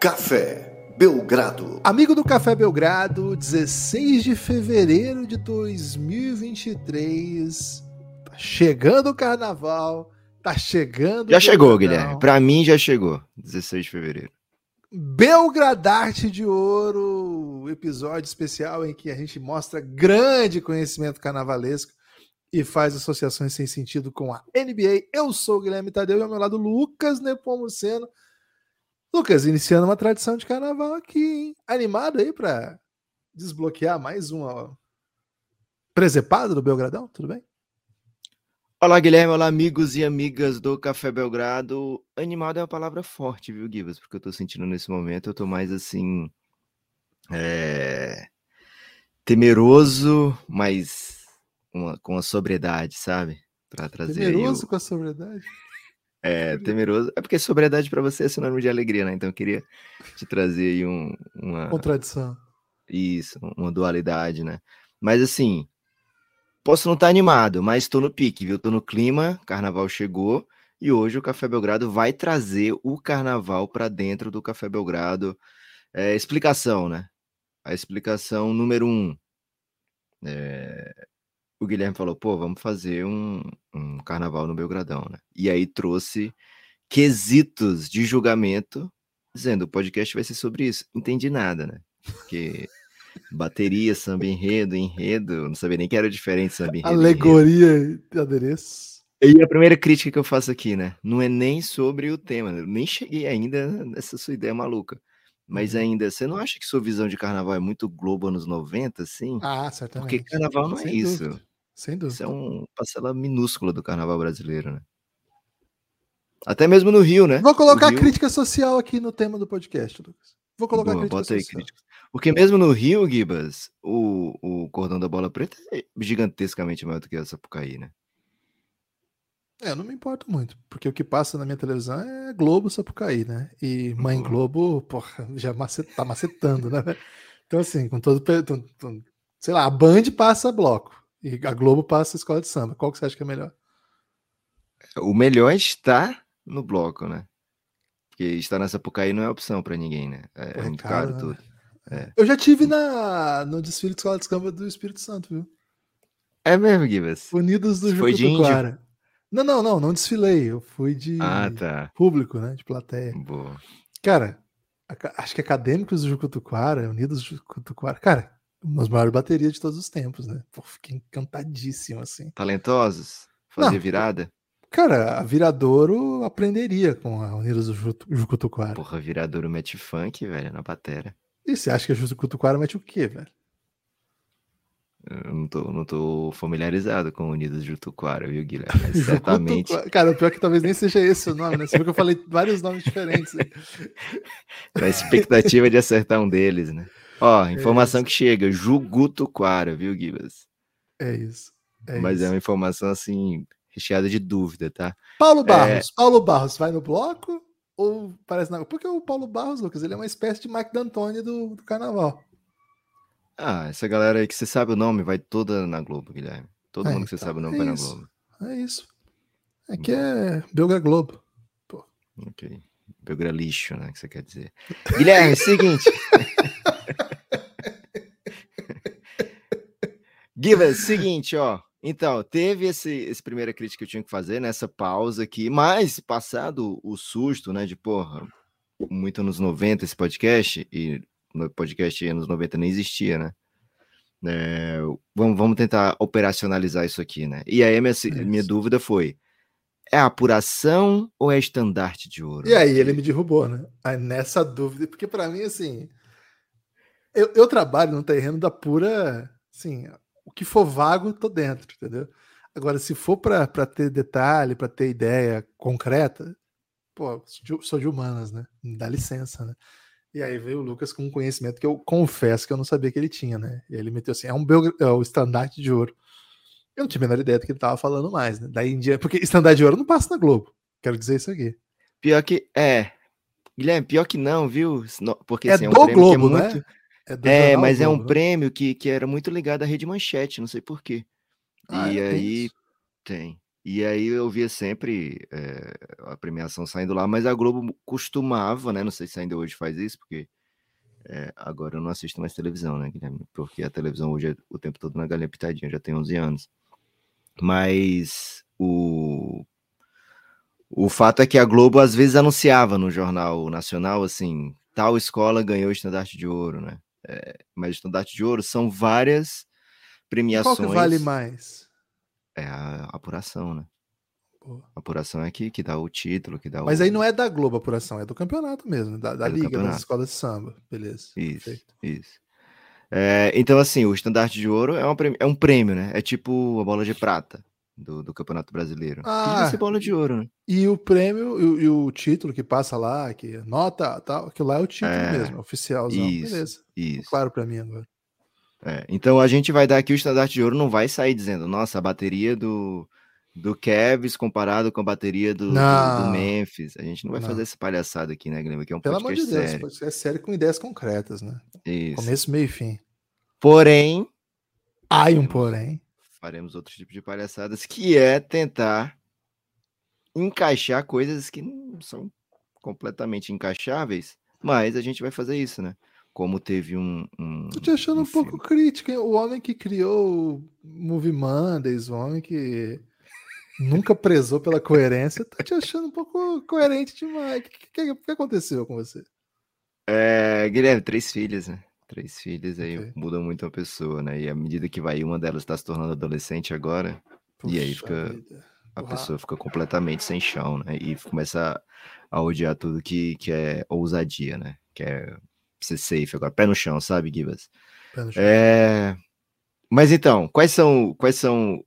Café Belgrado. Amigo do Café Belgrado, 16 de fevereiro de 2023. Tá chegando o carnaval, tá chegando. Já chegou, Guilherme. Para mim já chegou, 16 de fevereiro. Belgradarte de Ouro, episódio especial em que a gente mostra grande conhecimento carnavalesco e faz associações sem sentido com a NBA. Eu sou o Guilherme Tadeu e ao meu lado Lucas Nepomuceno. Lucas, iniciando uma tradição de carnaval aqui, hein? Animado aí para desbloquear mais uma presepada do Belgradão? Tudo bem? Olá, Guilherme. Olá, amigos e amigas do Café Belgrado. Animado é uma palavra forte, viu, Gibas? Porque eu tô sentindo nesse momento, eu tô mais assim. É... Temeroso, mas uma, com a sobriedade, sabe? Para trazer. Temeroso o... com a sobriedade? É, temeroso. É porque sobriedade para você é sinônimo de alegria, né? Então eu queria te trazer aí um, uma. Contradição. Isso, uma dualidade, né? Mas assim, posso não estar tá animado, mas estou no pique, viu? Estou no clima, carnaval chegou e hoje o Café Belgrado vai trazer o carnaval para dentro do Café Belgrado. É, explicação, né? A explicação número um. É, o Guilherme falou, pô, vamos fazer um, um carnaval no Belgradão, né? E aí trouxe quesitos de julgamento, dizendo, o podcast vai ser sobre isso. Entendi nada, né? Porque bateria, samba enredo, enredo, não sabia nem que era diferente samba enredo. Alegoria de adereço. E a primeira crítica que eu faço aqui, né? Não é nem sobre o tema, eu nem cheguei ainda nessa sua ideia maluca. Mas uhum. ainda, você não acha que sua visão de carnaval é muito Globo anos 90, assim? Ah, certamente. Porque carnaval não é Sem isso. Dúvida. Sem dúvida. Isso é uma parcela minúscula do carnaval brasileiro, né? Até mesmo no Rio, né? Vou colocar Rio... a crítica social aqui no tema do podcast, Lucas. Vou colocar Boa, a crítica social. Crítica. Porque mesmo no Rio, Gibas, o, o cordão da bola preta é gigantescamente maior do que essa Sapucaí, né? É, eu não me importo muito, porque o que passa na minha televisão é Globo Sapucaí, né? E Mãe Globo, porra, já macet, tá macetando, né? Então, assim, com todo. Sei lá, a Band passa bloco. E a Globo passa a escola de samba. Qual que você acha que é melhor? O melhor está no bloco, né? Porque estar nessa Sapucaí não é opção para ninguém, né? É, é muito caro, caro né? tudo. É. Eu já tive na, no desfile de escola de samba do Espírito Santo, viu? É mesmo, Gibas? Unidos do de Não, não, não, não desfilei. Eu fui de ah, tá. público, né? De plateia. Boa. Cara, acho que acadêmicos do Jucutuquara, Unidos do Jucutuquara. Cara, umas maiores baterias de todos os tempos, né? Pô, fiquei encantadíssimo, assim. Talentosos? Fazer Não, virada? Cara, a Viradouro aprenderia com a Unidos do Jucutuquara. Porra, Viradouro mete funk, velho, na batera. E você acha que a Jucutuquara mete o quê, velho? Eu não tô, não tô familiarizado com Unidos de Jutuquara, viu, Guilherme? Mas certamente. Cara, o pior é que talvez nem seja esse o nome, né? Você viu que eu falei vários nomes diferentes. A expectativa de acertar um deles, né? Ó, é informação é que chega, Jugutuquara, viu, Gibas? É isso. É Mas isso. é uma informação assim, recheada de dúvida, tá? Paulo é Barros, é... Paulo Barros vai no bloco ou parece na. Porque o Paulo Barros, Lucas, ele é uma espécie de Mike D'Antoni do, do carnaval. Ah, essa galera aí que você sabe o nome vai toda na Globo, Guilherme. Todo é, mundo que você então, sabe o nome é vai isso. na Globo. É isso. Aqui é Belga Globo. Pô. Ok. Belgra lixo, né? Que você quer dizer. Guilherme, seguinte. Giva, seguinte, ó. Então, teve esse, esse primeira crítica que eu tinha que fazer nessa pausa aqui, mas passado o susto, né, de porra, muito anos 90 esse podcast, e no podcast anos 90 nem existia, né? É, vamos, vamos tentar operacionalizar isso aqui, né? E aí minha, minha dúvida foi: é apuração ou é estandarte de ouro? E aí ele me derrubou, né? Aí nessa dúvida, porque para mim, assim, eu, eu trabalho no terreno da pura, assim, o que for vago, tô dentro, entendeu? Agora, se for para ter detalhe, para ter ideia concreta, pô, sou de humanas, né? Me dá licença, né? E aí veio o Lucas com um conhecimento que eu confesso que eu não sabia que ele tinha, né? E ele meteu assim: é um é o estandarte de ouro. Eu não tinha a menor ideia do que ele tava falando mais, né? Daí em dia, porque estandarte de ouro não passa na Globo. Quero dizer isso aqui. Pior que é. Guilherme, pior que não, viu? Porque é assim, é um do Globo, é muito... né? É, é mas Globo, é um né? prêmio que, que era muito ligado à Rede Manchete, não sei porquê. Ah, e é, aí tem. E aí eu via sempre é, a premiação saindo lá, mas a Globo costumava, né? Não sei se ainda hoje faz isso, porque é, agora eu não assisto mais televisão, né, Guilherme? Porque a televisão hoje é o tempo todo na galinha pitadinha, já tem 11 anos. Mas o, o fato é que a Globo às vezes anunciava no Jornal Nacional, assim, tal escola ganhou o estandarte de ouro, né? É, mas o estandarte de ouro são várias premiações. Qual que vale mais? É a apuração, né? A apuração é que, que dá o título, que dá Mas o... aí não é da Globo a apuração, é do campeonato mesmo, da, da É liga, campeonato. das escolas de samba. Beleza. Isso, perfeito. isso. É, então, assim, o estandarte de ouro é, uma prêmio- é um prêmio, né? É tipo a bola de prata do, do Campeonato Brasileiro. Ah. ser bola de ouro, né? E o prêmio e, o- e o título que passa lá, que nota, tal, aquilo lá é o título É, mesmo, oficialzão. isso, Beleza. Isso. Claro pra mim agora. É, então a gente vai dar aqui o estandarte de ouro, não vai sair dizendo, nossa, a bateria do, do Kevs comparado com a bateria do, do-. Memphis. A gente não vai Não. fazer essa palhaçada aqui, né, Guilherme? Que é um Pelo amor de Deus, sério. podcast sério com ideias concretas, né? Isso. Começo, meio e fim. Porém, Ai, um porém. faremos outro tipo de palhaçadas, que é tentar encaixar coisas que não são completamente encaixáveis, mas a gente vai fazer isso, né? Como teve um. um Tô te achando um, pouco filme- crítico, hein? O homem que criou o Movie Mondays, o homem que nunca prezou pela coerência, tô te achando um pouco coerente demais. O que, que- que aconteceu com você? É, Guilherme, três filhas, né? Três filhas aí Ok. mudam muito a pessoa, né? E à medida que vai, uma delas está se tornando adolescente agora, E aí Puxa fica- vida. a Uau. pessoa fica completamente sem chão, né? E começa a, a odiar tudo que, que é ousadia, né? Que é ser safe agora, pé no chão, sabe, Gibas? Pé no chão. É... Mas então, quais são, quais são,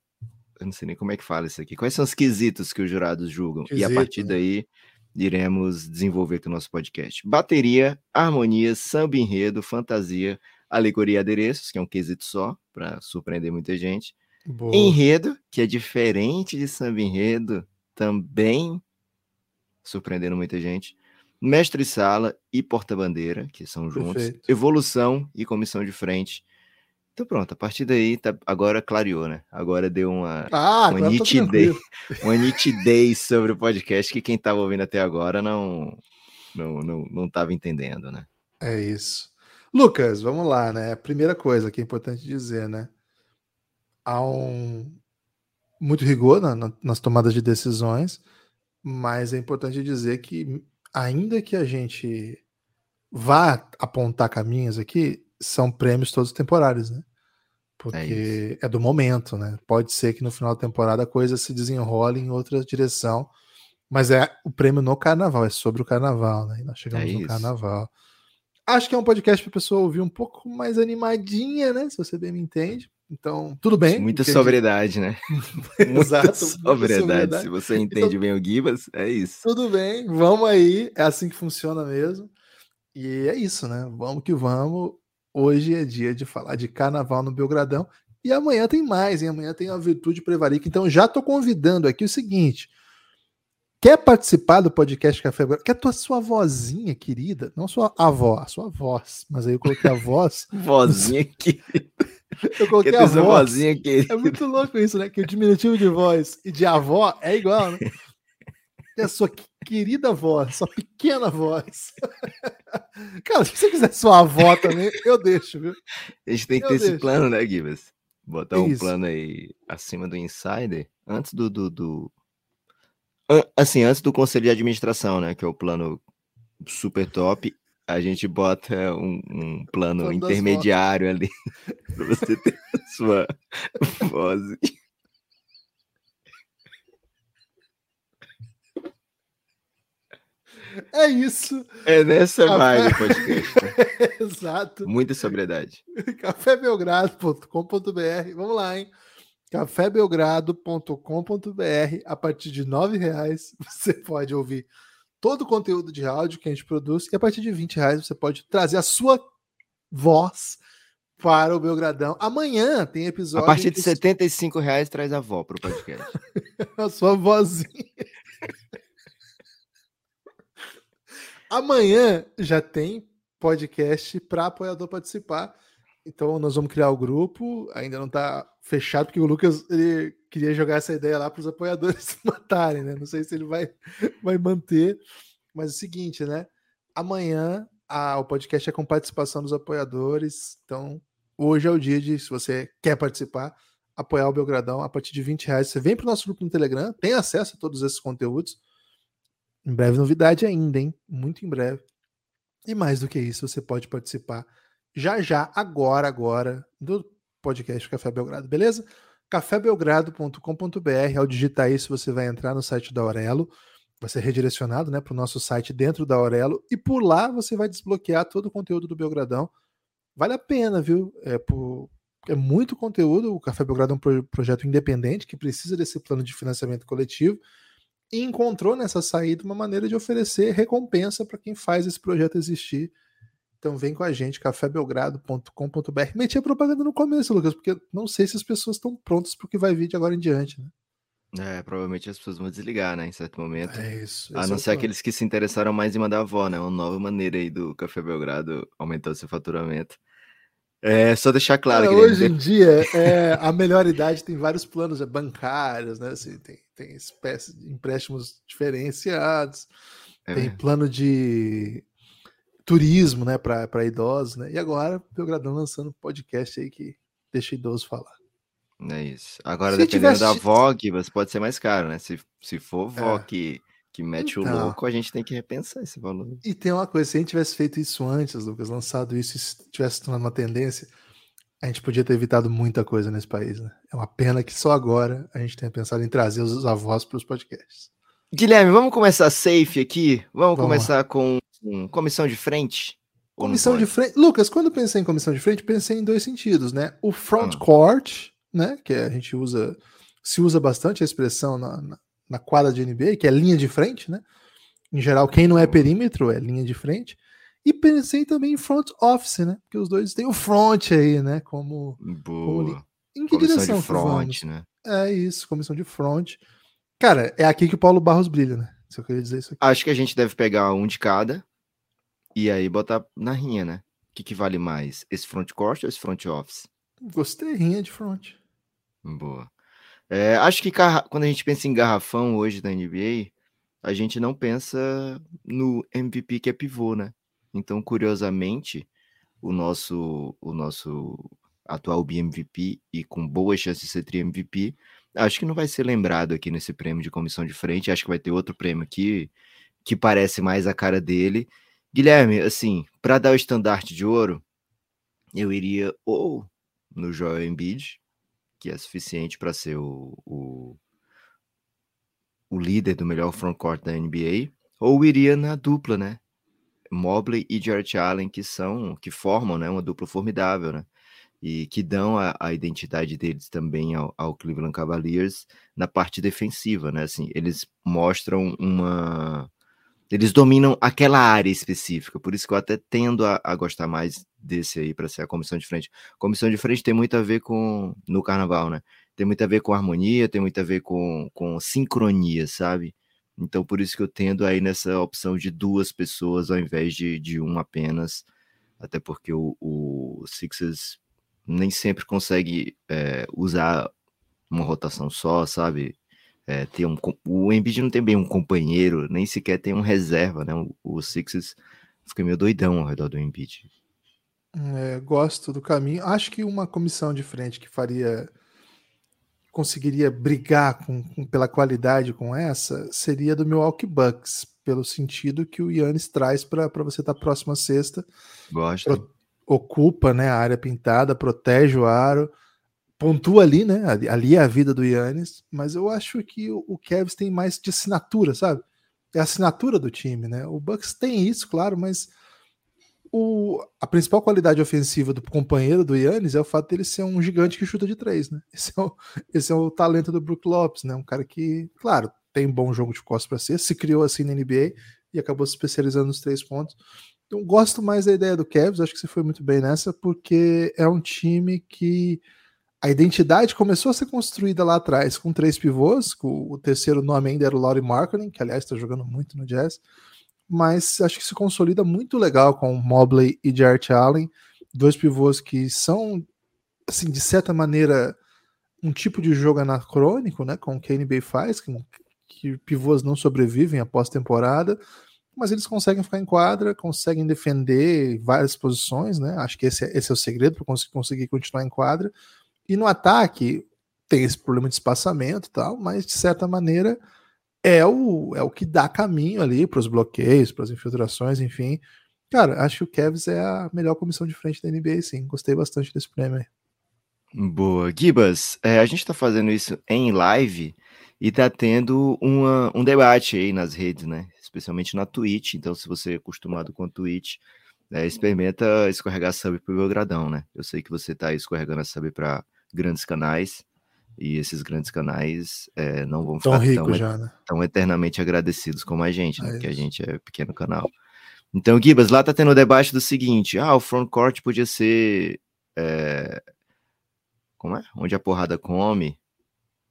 eu não sei nem como é que fala isso aqui, quais são os quesitos que os jurados julgam? e a Quesito, partir né? daí, iremos desenvolver aqui o nosso podcast. Bateria, harmonia, samba enredo, fantasia, alegoria e adereços, que é um quesito só, para surpreender muita gente. Boa. Enredo, que é diferente de samba enredo, também surpreendendo muita gente. Mestre sala e porta-bandeira, que são juntos. Perfeito. Evolução e comissão de frente. Então pronto, a partir daí tá- agora clareou, né? Agora deu uma, Ah, uma tô nitidez, uma nitidez sobre o podcast que quem estava ouvindo até agora não não não, não tava entendendo, né? É isso. Lucas, vamos lá, né? Primeira coisa que é importante dizer, né? Há um muito rigor na- na- nas tomadas de decisões, mas é importante dizer que, ainda que a gente vá apontar caminhos aqui, são prêmios todos temporários, né? Porque é, do momento, né? Pode ser que no final da temporada a coisa se desenrole em outra direção, mas é o prêmio no carnaval, é sobre o carnaval, né? E nós chegamos É no carnaval. Acho que é um podcast para a pessoa ouvir um pouco mais animadinha, né? Se você bem me entende. Então, tudo bem. Muita porque- sobriedade, né? Muita Exato, muita sobriedade. sobriedade. Se você entende bem o Gibas, é isso. Tudo bem, vamos aí. É assim que funciona mesmo. E é isso, né? Vamos que vamos. Hoje é dia de falar de carnaval no Belgradão. E amanhã tem mais, hein? Amanhã tem a Virtude Prevarica. Então já tô convidando aqui o seguinte. Quer participar do podcast Café Belgrado? Quer tua sua vozinha querida? Não sua avó, a sua voz. Mas aí eu coloquei a voz. Vozinha que Eu coloquei a voz. vozinha que É muito louco isso, né? Que o diminutivo de voz e de avó é igual, né? A sua querida voz, sua pequena voz. Cara, se você quiser sua avó também, eu deixo, viu? A gente tem que Eu ter esse deixo. plano, né, Gibas? Botar um Isso. plano aí acima do insider, antes do, do, do- Assim, antes do conselho de administração, né? Que é o plano super top. A gente bota um, um plano intermediário ali pra você ter a sua voz. É isso. É nessa Café. vibe o podcast. Exato. Muita sobriedade. cafébelgrado.com.br. Vamos lá, hein? cafébelgrado.com.br. A partir de R$ reais você pode ouvir todo o conteúdo de áudio que a gente produz e a partir de 20 reais você pode trazer a sua voz para o Belgradão. Amanhã tem A episódio partir de que- 75 reais, traz a avó pro podcast. a sua vozinha. Amanhã já tem podcast para apoiador participar. Então nós vamos criar o grupo, ainda não está fechado, porque o Lucas ele queria jogar essa ideia lá para os apoiadores matarem, né? Não sei se ele vai, vai manter, mas é o seguinte, né? Amanhã a, o podcast é com participação dos apoiadores, então hoje é o dia de, se você quer participar, apoiar o Belgradão a partir de 20 reais. Você vem para o nosso grupo no Telegram, tem acesso a todos esses conteúdos. Em breve novidade ainda, hein? Muito em breve. E mais do que isso, você pode participar já já, agora, agora, do podcast Café Belgrado, beleza? cafébelgrado.com.br, ao digitar isso, você vai entrar no site da Aurelo, vai ser redirecionado né, para o nosso site dentro da Aurelo, e por lá você vai desbloquear todo o conteúdo do Belgradão. Vale a pena, viu? É, por, é muito conteúdo. O Café Belgrado é um projeto independente que precisa desse plano de financiamento coletivo e encontrou nessa saída uma maneira de oferecer recompensa para quem faz esse projeto existir então vem com a gente, cafébelgrado.com.br. Meti a propaganda no começo, Lucas, porque não sei se as pessoas estão prontas para o que vai vir de agora em diante, né? É, provavelmente as pessoas vão desligar, né, em certo momento. É isso. A não é ser aqueles que se interessaram mais em mandar avó, né? Uma nova maneira aí do Café Belgrado aumentar seu faturamento. É, só deixar claro. Cara, hoje em dia, é, a melhor idade tem vários planos é, bancários, né? Assim, tem, tem espécies de empréstimos diferenciados, é. tem plano de turismo, né, para idosos, né? E agora o Belgradão lançando podcast aí que deixa idoso falar. É isso. Agora, se dependendo tivesse... da VOG, você pode ser mais caro, né? Se, se for é. Que, mete então, o louco, a gente tem que repensar esse valor. E tem uma coisa, se a gente tivesse feito isso antes, Lucas, lançado isso e tivesse tornado uma tendência, a gente podia ter evitado muita coisa nesse país, né? É uma pena que só agora a gente tenha pensado em trazer os avós para os podcasts. Guilherme, vamos começar safe aqui? Vamos, vamos começar lá. com um, comissão de frente? Comissão de frente. Lucas, quando eu pensei em comissão de frente, pensei em dois sentidos, né? O front ah. court, né? Que a gente usa, se usa bastante a expressão na, na, na, quadra de NBA, que é linha de frente, né? Em geral, quem não é perímetro é linha de frente. E pensei também em front office, né? Porque os dois têm o front aí, né? Como. Boa. Como... Em que comissão direção? De front, né? É isso, comissão de front. Cara, é aqui que o Paulo Barros brilha, né? Se eu queria dizer isso aqui. Acho que a gente deve pegar um de cada e aí botar na rinha, né? O que, que vale mais? Esse front court ou esse front office? Gostei, rinha de front. Boa. É, acho que quando a gente pensa em garrafão hoje da NBA, a gente não pensa no MVP que é pivô, né? Então, curiosamente, o nosso, o nosso atual BMVP e com boa chance de ser tri-MVP, acho que não vai ser lembrado aqui nesse prêmio de comissão de frente. Acho que vai ter outro prêmio aqui que parece mais a cara dele Guilherme, assim, para dar o estandarte de ouro, eu iria ou no Joel Embiid, que é suficiente para ser o, o, o, líder do melhor frontcourt da NBA, ou iria na dupla, né? Mobley e Jarrett Allen, que são, que formam, né, uma dupla formidável, né? E que dão a, a identidade deles também ao, ao, Cleveland Cavaliers na parte defensiva, né? Assim, eles mostram uma eles dominam aquela área específica, por isso que eu até tendo a, a gostar mais desse aí para ser a comissão de frente. Comissão de frente tem muito a ver com no carnaval, né? Tem muito a ver com harmonia, tem muito a ver com, com sincronia, sabe? Então por isso que eu tendo aí nessa opção de duas pessoas ao invés de, de uma apenas, até porque o, o Sixers nem sempre consegue é, usar uma rotação só, sabe? É, ter um. O Embiid não tem bem um companheiro, nem sequer tem um reserva, né? O, o Sixers fica meio doidão ao redor do Embiid. É, gosto do caminho. Acho que uma comissão de frente que faria. conseguiria brigar com, com pela qualidade com essa seria do Milwaukee Bucks, pelo sentido que o Yannis traz para você estar tá próximo à sexta. Gosto. Pro, ocupa né, a área pintada, protege o aro pontua ali, né? Ali é a vida do Yannis, mas eu acho que o Kevs tem mais de assinatura, sabe? É a assinatura do time, né? O Bucks tem isso, claro, mas o, a principal qualidade ofensiva do companheiro do Yannis é o fato dele ser um gigante que chuta de três, né? Esse é o, esse é o talento do Brook Lopes, né? Um cara que, claro, tem bom jogo de costas para ser, se criou assim na NBA e acabou se especializando nos três pontos. Então, gosto mais da ideia do Kevs, acho que você foi muito bem nessa, porque é um time que a identidade começou a ser construída lá atrás com três pivôs, o terceiro nome ainda era o Laurie Markkinen, que aliás está jogando muito no Jazz, mas acho que se consolida muito legal com Mobley e Jarrett Allen, dois pivôs que são, assim, de certa maneira, um tipo de jogo anacrônico, né? Com o que a NBA faz, que, que pivôs não sobrevivem após temporada, mas eles conseguem ficar em quadra, conseguem defender várias posições, né? Acho que esse é, esse é o segredo para conseguir continuar em quadra. E no ataque tem esse problema de espaçamento e tal, mas de certa maneira é o, é o que dá caminho ali para os bloqueios, para as infiltrações, enfim. Cara, acho que o Cavs é a melhor comissão de frente da NBA, sim. Gostei bastante desse prêmio aí. Boa. Gibas, é, a gente está fazendo isso em live e está tendo uma, um debate aí nas redes, né? Especialmente na Twitch. Então, se você é acostumado com a Twitch, é, experimenta escorregar sub para o Belgradão, né? Eu sei que você está escorregando a sub para grandes canais e esses grandes canais é, não vão ficar tão, tão, já, né? tão, eternamente agradecidos como a gente, né? É porque a gente é pequeno canal. Então, Gibas, lá tá tendo o debate do seguinte: ah, o frontcourt podia ser é, como é? Onde a porrada come.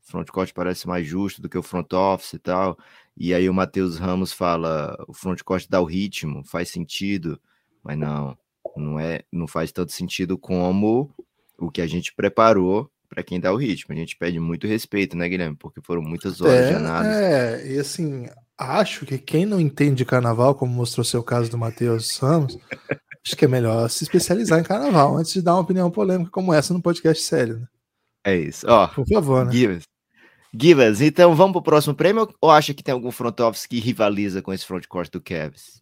Frontcourt parece mais justo do que o front office e tal. E aí o Matheus Ramos fala, o frontcourt dá o ritmo, faz sentido, mas não, não é, não faz tanto sentido como o que a gente preparou para quem dá o ritmo. A gente pede muito respeito, né, Guilherme? Porque foram muitas horas é, de análise. É, e assim, acho que quem não entende carnaval, como mostrou seu caso do Matheus Ramos, Acho que é melhor se especializar em carnaval antes de dar uma opinião polêmica como essa no podcast sério. Né? É isso. Ó, Por favor, né? Givas. Givas, então vamos pro próximo prêmio ou acha que tem algum front office que rivaliza com esse front court do Cavs?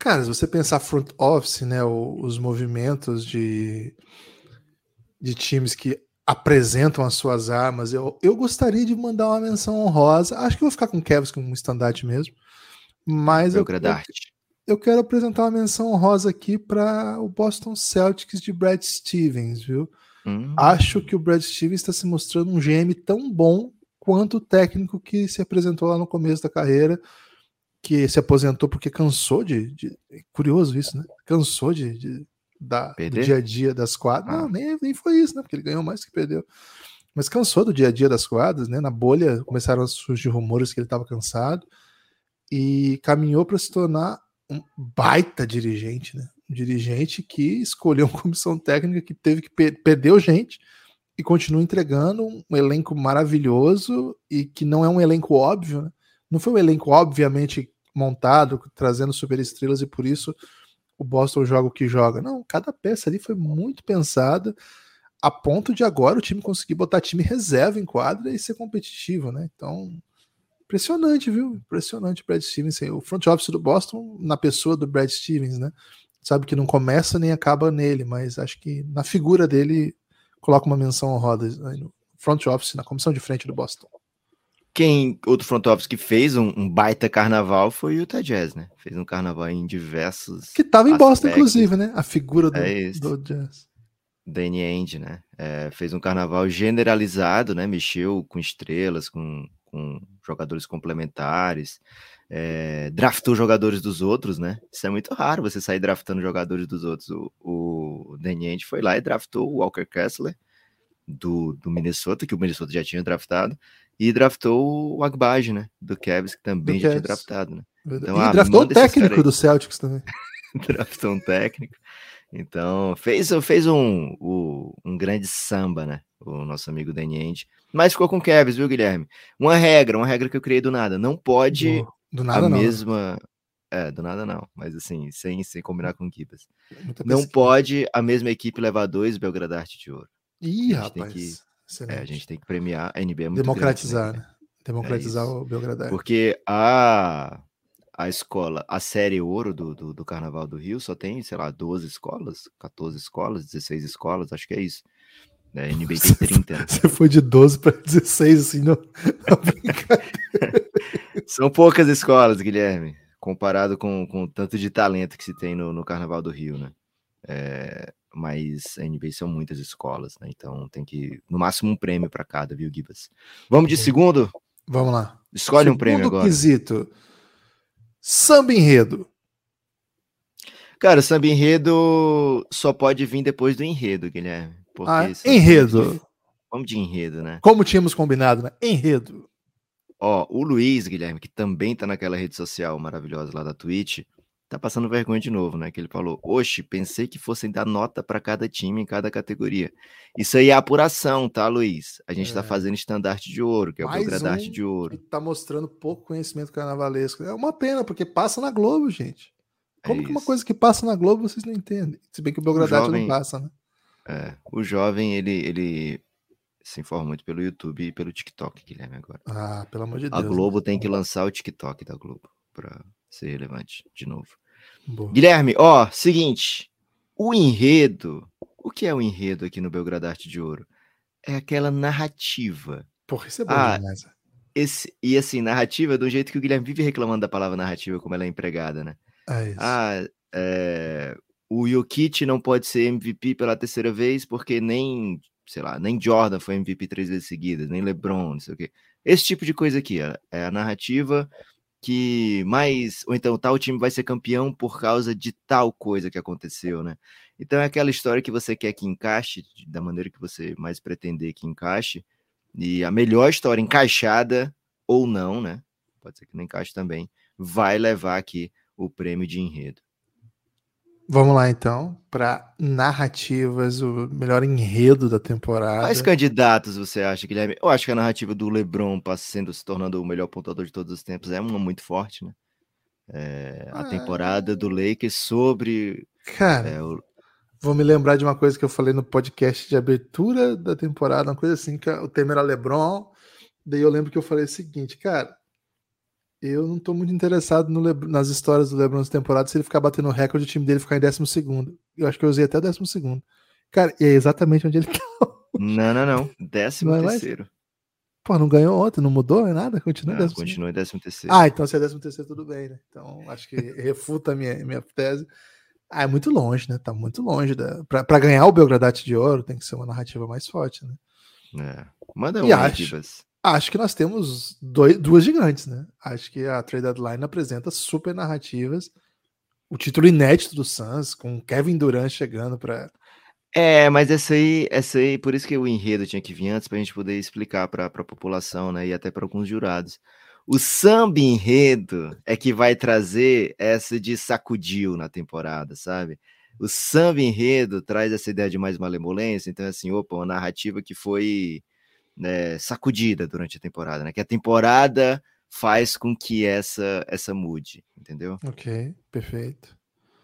Cara, se você pensar front office, né, os movimentos de, de times que apresentam as suas armas, eu, eu gostaria de mandar uma menção honrosa. Acho que vou ficar com o Cavs como um estandarte mesmo. Mas eu, eu, eu quero apresentar uma menção honrosa aqui para o Boston Celtics de Brad Stevens, viu? Hum. Acho que o Brad Stevens está se mostrando um GM tão bom quanto o técnico que se apresentou lá no começo da carreira, que se aposentou porque cansou de. de é curioso isso, né? Cansou de, de da, do dia a dia das quadras. Ah. Não, nem, nem foi isso, né? Porque ele ganhou mais que perdeu. Mas cansou do dia a dia das quadras, né? Na bolha começaram a surgir rumores que ele estava cansado e caminhou para se tornar um baita dirigente, né? Um dirigente que escolheu uma comissão técnica que teve que per perdeu gente e continua entregando um elenco maravilhoso e que não é um elenco óbvio, né? Não foi um elenco obviamente montado, trazendo superestrelas e por isso o Boston joga o que joga. Não, cada peça ali foi muito pensada a ponto de agora o time conseguir botar time reserva em quadra e ser competitivo, né? Então, Impressionante, viu? Impressionante o Brad Stevens. O front office do Boston, na pessoa do Brad Stevens, né? Sabe que não começa nem acaba nele, mas acho que na figura dele coloca uma menção honrosa no front office, na comissão de frente do Boston. Quem, outro front office que fez um, um baita carnaval foi o Utah Jazz, né? Fez um carnaval em diversos. Que estava em Boston, inclusive, né? A figura do, é do Jazz. Danny Ainge, né? É, fez um carnaval generalizado, né? Mexeu com estrelas, com com jogadores complementares, é, draftou jogadores dos outros, né? Isso é muito raro você sair draftando jogadores dos outros. O, o Deniente foi lá e draftou o Walker Kessler do, do Minnesota, que o Minnesota já tinha draftado, e draftou o Agbage, né? Do Cavs, que também do já Cavs. tinha draftado, né? Então, e ah, draftou o técnico do Celtics também. draftou um técnico. Então, fez, fez um, um, um grande samba, né? O nosso amigo Deniente. Mas ficou com o Kevs, viu, Guilherme? Uma regra, uma regra que eu criei do nada. Não pode do, do nada a não, né? mesma. É, do nada não, mas assim, sem, sem combinar com Kibas. Não pode a mesma equipe levar dois Belgradarte de ouro. Ih, rapaz. Que, é, a gente tem que premiar a NBA é muito Democratizar, grande, né? né? Democratizar é o Belgradarte. Porque a, a escola, a série ouro do, do, do, Carnaval do Rio só tem, sei lá, 12 escolas, 14 escolas, 16 escolas, acho que é isso. A NBA tem 30. Né? Você foi de 12 para 16, assim, não. São poucas escolas, Guilherme, comparado com, com o tanto de talento que se tem no, no Carnaval do Rio, né? É, mas a NBA são muitas escolas, né? Então tem que, no máximo, um prêmio para cada, viu, Gibas? Vamos de segundo? Vamos lá. Escolhe segundo um prêmio agora. quesito. Samba enredo. Cara, samba enredo só pode vir depois do enredo, Guilherme. Ah, enredo. Vamos de enredo, né? Como tínhamos combinado, né? Enredo. Ó, o Luiz, Guilherme, que também tá naquela rede social maravilhosa lá da Twitch, tá passando vergonha de novo, né? Que ele falou: Oxe, pensei que fossem dar nota para cada time em cada categoria. Isso aí é apuração, tá, Luiz? A gente tá É. fazendo estandarte de ouro, que é o Mais Belgradarte um de ouro. tá mostrando pouco conhecimento carnavalesco. É uma pena, porque passa na Globo, gente. Como É que uma coisa que passa na Globo vocês não entendem? Se bem que o Belgradate jovem- não passa, né? É, o jovem, ele, ele se informa muito pelo YouTube e pelo TikTok, Guilherme, agora. Ah, pelo amor de A Deus. Globo tem que lançar o TikTok da Globo pra ser relevante de novo. Boa. Guilherme, ó, seguinte. O enredo. O que é o enredo aqui no Belgradarte de Ouro? É aquela narrativa. Porra, isso é bom Ah, demais. Esse, e assim, narrativa do jeito que o Guilherme vive reclamando da palavra narrativa, como ela é empregada, né? É. Ah, é, o Jokic não pode ser MVP pela terceira vez porque nem, sei lá, nem Jordan foi MVP três vezes seguidas, nem LeBron, não sei o quê. Esse tipo de coisa aqui, ó, é a narrativa que mais, ou então tal time vai ser campeão por causa de tal coisa que aconteceu, né? Então é aquela história que você quer que encaixe da maneira que você mais pretender que encaixe, e a melhor história encaixada ou não, né? Pode ser que não encaixe também, vai levar aqui o prêmio de enredo. Vamos lá então para narrativas, o melhor enredo da temporada. Quais candidatos você acha, Guilherme? Eu acho que a narrativa do LeBron sendo se tornando o melhor pontuador de todos os tempos é uma muito forte, né? É, a Ah. temporada do Lakers sobre Cara, é, o- vou me lembrar de uma coisa que eu falei no podcast de abertura da temporada, uma coisa assim, que o tema era LeBron. Daí eu lembro que eu falei o seguinte, cara, eu não tô muito interessado Lebr- nas histórias do LeBron nessa temporada se ele ficar batendo o recorde, o time dele ficar em 12 Eu acho que eu usei até o 12 Cara, e é exatamente onde ele tá. Não, não, não. Décimo Não é mais? terceiro. Pô, não ganhou ontem, não mudou, é nada? Continua em Não, 12 continua em décimo terceiro. Ah, então se é 13 terceiro, tudo bem, né? Então acho que refuta a minha, minha tese. Ah, é muito longe, né? Tá muito longe. Da... Pra, pra ganhar o Belgradate de Ouro tem que ser uma narrativa mais forte, né? É. Manda E um aí, acho-. Acho que nós temos dois, duas gigantes, né? Acho que a Trade Deadline apresenta super narrativas. O título inédito do Suns, com Kevin Durant chegando para É, mas essa aí, essa aí, por isso que o enredo tinha que vir antes pra gente poder explicar pra, pra população, né, e até para alguns jurados. O samba enredo é que vai trazer essa de sacudiu na temporada, sabe? O samba enredo traz essa ideia de mais malemolência, então assim, opa, uma narrativa que foi né, sacudida durante a temporada, né? Que a temporada faz com que essa essa mude, entendeu? Ok, perfeito.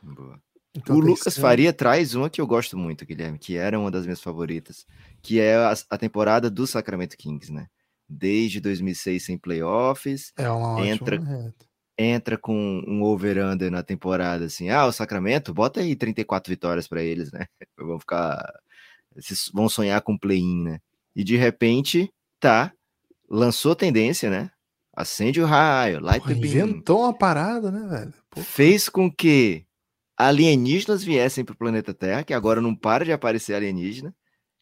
Boa. Então o Lucas Suns- Faria traz uma que eu gosto muito, Guilherme, que era uma das minhas favoritas, que é a, a temporada do Sacramento Kings, né? Desde 2006 sem playoffs, É uma ótima entra- reta. entra com um over-under na temporada, assim, ah, o Sacramento, bota aí 34 vitórias para eles, né? Vão ficar, vão sonhar com play-in, né? E de repente, tá, lançou tendência, né? Acende o raio, light Pô, inventou uma parada, né, velho? Pô, fez com que alienígenas viessem para o planeta Terra, que agora não para de aparecer alienígena,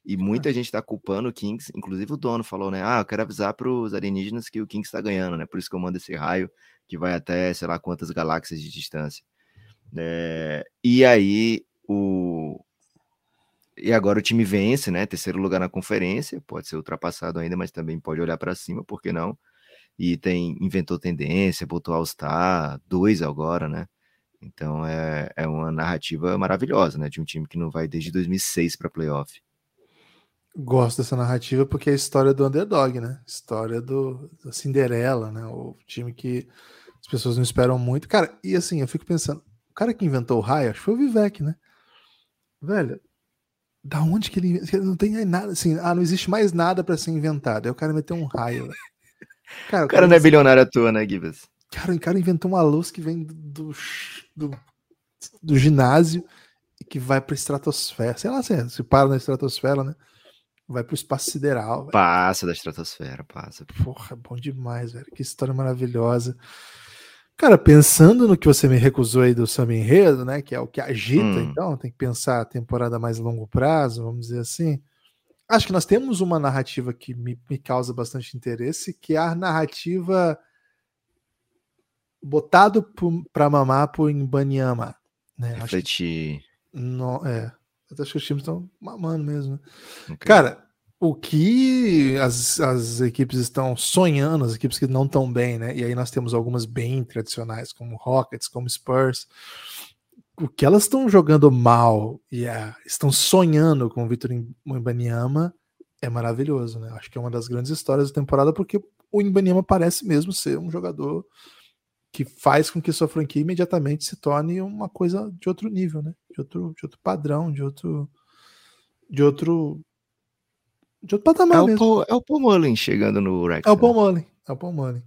e muita gente está culpando o Kings, inclusive o dono falou, né? Ah, eu quero avisar para os alienígenas que o Kings está ganhando, né? Por isso que eu mando esse raio que vai até sei lá quantas galáxias de distância. É, e aí o e agora o time vence, né? Terceiro lugar na conferência, pode ser ultrapassado ainda, mas também pode olhar para cima, por que não? E tem inventou tendência, botou All-Star, dois agora, né? Então é, é uma narrativa maravilhosa, né? De um time que não vai desde 2006 para playoff. Gosto dessa narrativa porque é a história do underdog, né? História do, da Cinderela, né? O time que as pessoas não esperam muito. Cara, e assim, eu fico pensando, o cara que inventou o raio, acho que foi o Vivek, né? Velho, da onde que ele. Não tem nada, assim, ah, não existe mais nada para ser inventado. Aí o cara meteu um raio. Cara, O cara não é bilionário à toa, né, Gibas? Cara, o cara inventou uma luz que vem do, do, do ginásio e que vai para estratosfera. Sei lá se, se para na estratosfera, né? Vai para o espaço sideral. velho. Passa da estratosfera, passa. Porra, bom demais, velho. Que história maravilhosa. Cara, pensando no que você me recusou aí do samba enredo, né? Que é o que agita, Hum. então, tem que pensar a temporada a mais longo prazo, vamos dizer assim. Acho que nós temos uma narrativa que me, me causa bastante interesse, que é a narrativa botado para mamar por Imbanyama. Né? Acho que, Refletir. não, é, eu acho que os times estão mamando mesmo. né? Ok. Cara, o que as, as equipes estão sonhando, as equipes que não estão bem, né? E aí nós temos algumas bem tradicionais, como Rockets, como Spurs. O que elas estão jogando mal e yeah, estão sonhando com o Vitor Imbaniama é maravilhoso, né? Acho que é uma das grandes histórias da temporada, porque o Imbaniama parece mesmo ser um jogador que faz com que sua franquia imediatamente se torne uma coisa de outro nível, né? De outro, de outro padrão, de outro de outro de outro patamar é o mesmo. Paul, é o Paul Mullen chegando no Rex. É o Paul Mullen, é o Paul Mullen.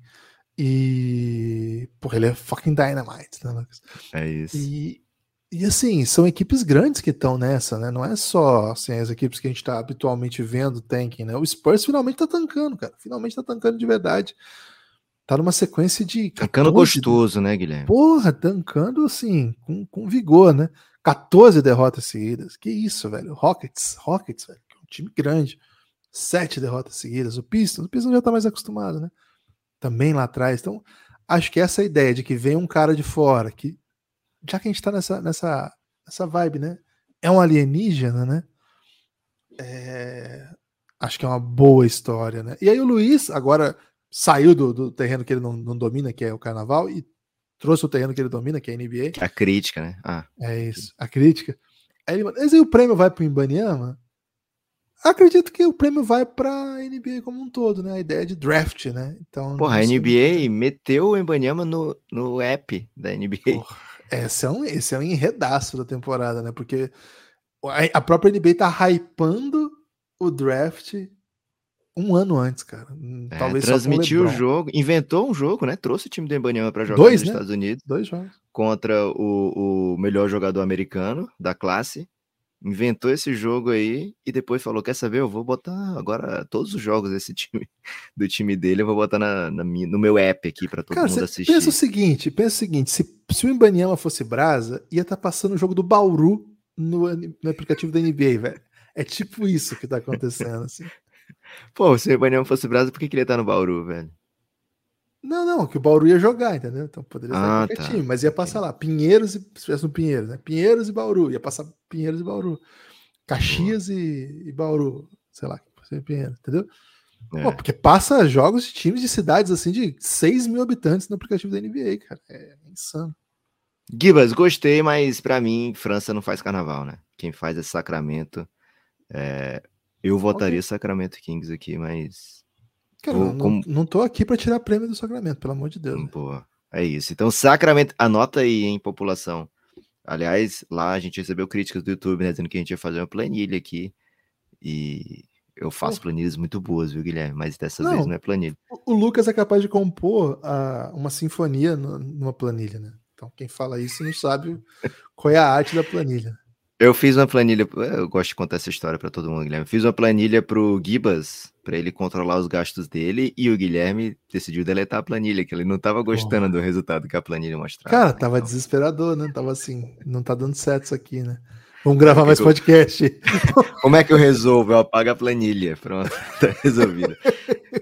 E porra, ele é fucking dynamite, né, Lucas? É isso. E, e assim, são equipes grandes que estão nessa, né? Não é só assim, as equipes que a gente está habitualmente vendo tanking, né? O Spurs finalmente tá tancando, cara. Finalmente tá tancando de verdade. Tá numa sequência de. Tancando gostoso, né, Guilherme? Porra, tancando assim, com, com vigor, né? 14 derrotas seguidas. Que isso, velho. Rockets, Rockets, velho. Que é um time grande. Sete derrotas seguidas. O Pistons, o Pistons já tá mais acostumado, né? Também lá atrás. Então, acho que essa ideia de que vem um cara de fora que já que a gente tá nessa, nessa, nessa vibe, né? É um alienígena, né? É, acho que é uma boa história, né? E aí o Luiz agora saiu do, do terreno que ele não, não, domina, que é o carnaval, e trouxe o terreno que ele domina, que é a NBA. A crítica, né? Ah. É isso, a crítica. Aí ele, mas aí o prêmio vai pro Ibaniama? Acredito que o prêmio vai para a NBA como um todo, né? A ideia de draft, né? Então, Porra, a NBA meteu o Ibaniama no, no app da NBA. Porra. Esse é, um, esse é um enredaço da temporada, né? Porque a própria NBA tá hypando o draft um ano antes, cara. Hum, é, Talvez transmitiu o jogo, inventou um jogo, né? Trouxe o time do Embanyama para jogar Dois, nos né? Estados Unidos. Dois jogos. Contra o, o melhor jogador americano da classe inventou esse jogo aí e depois falou: Quer saber? Eu vou botar agora todos os jogos desse time, do time dele, eu vou botar na, na no meu app aqui para todo Cara, mundo assistir. Pensa o seguinte: pensa o seguinte: se, se o Ibaniama fosse Brasa, ia estar tá passando o jogo do Bauru no, no aplicativo da NBA, velho. É tipo isso que tá acontecendo, assim. Pô, se o Ibaniama fosse Brasa, por que, que ele ia estar tá no Bauru, velho? Não, não, que o Bauru ia jogar, entendeu? Então poderia ser ah, qualquer tá. time, mas ia passar lá Pinheiros e se tivesse no Pinheiros, né? Pinheiros e Bauru, ia passar Pinheiros e Bauru. Caxias e, e, Bauru, sei lá, Pinheiros, entendeu? É. Pô, porque passa jogos de times de cidades assim de 6 mil habitantes no aplicativo da NBA, cara. É insano. Gibas, gostei, mas para mim, França não faz carnaval, né? Quem faz é Sacramento. É... Eu votaria okay. Sacramento Kings aqui, mas Cara, não, como... não tô aqui para tirar prêmio do Sacramento, pelo amor de Deus. Né? É isso. Então, Sacramento, anota aí, hein, população. Aliás, lá a gente recebeu críticas do YouTube, né, dizendo que a gente ia fazer uma planilha aqui. E eu faço planilhas muito boas, viu, Guilherme? Mas dessa não, vez não é planilha. O Lucas é capaz de compor uh, uma sinfonia numa planilha, né? Então, quem fala isso não sabe qual é a arte da planilha. Eu fiz uma planilha, eu gosto de contar essa história para todo mundo, Guilherme. Fiz uma planilha pro Gibas, para ele controlar os gastos dele, e o Guilherme decidiu deletar a planilha, que ele não tava gostando do resultado que a planilha mostrava. Cara, né? tava então... desesperador, né? Tava assim, não tá dando certo isso aqui, né? Vamos gravar mais podcast. Como é que eu resolvo? Eu apago a planilha. Pronto, tá resolvido.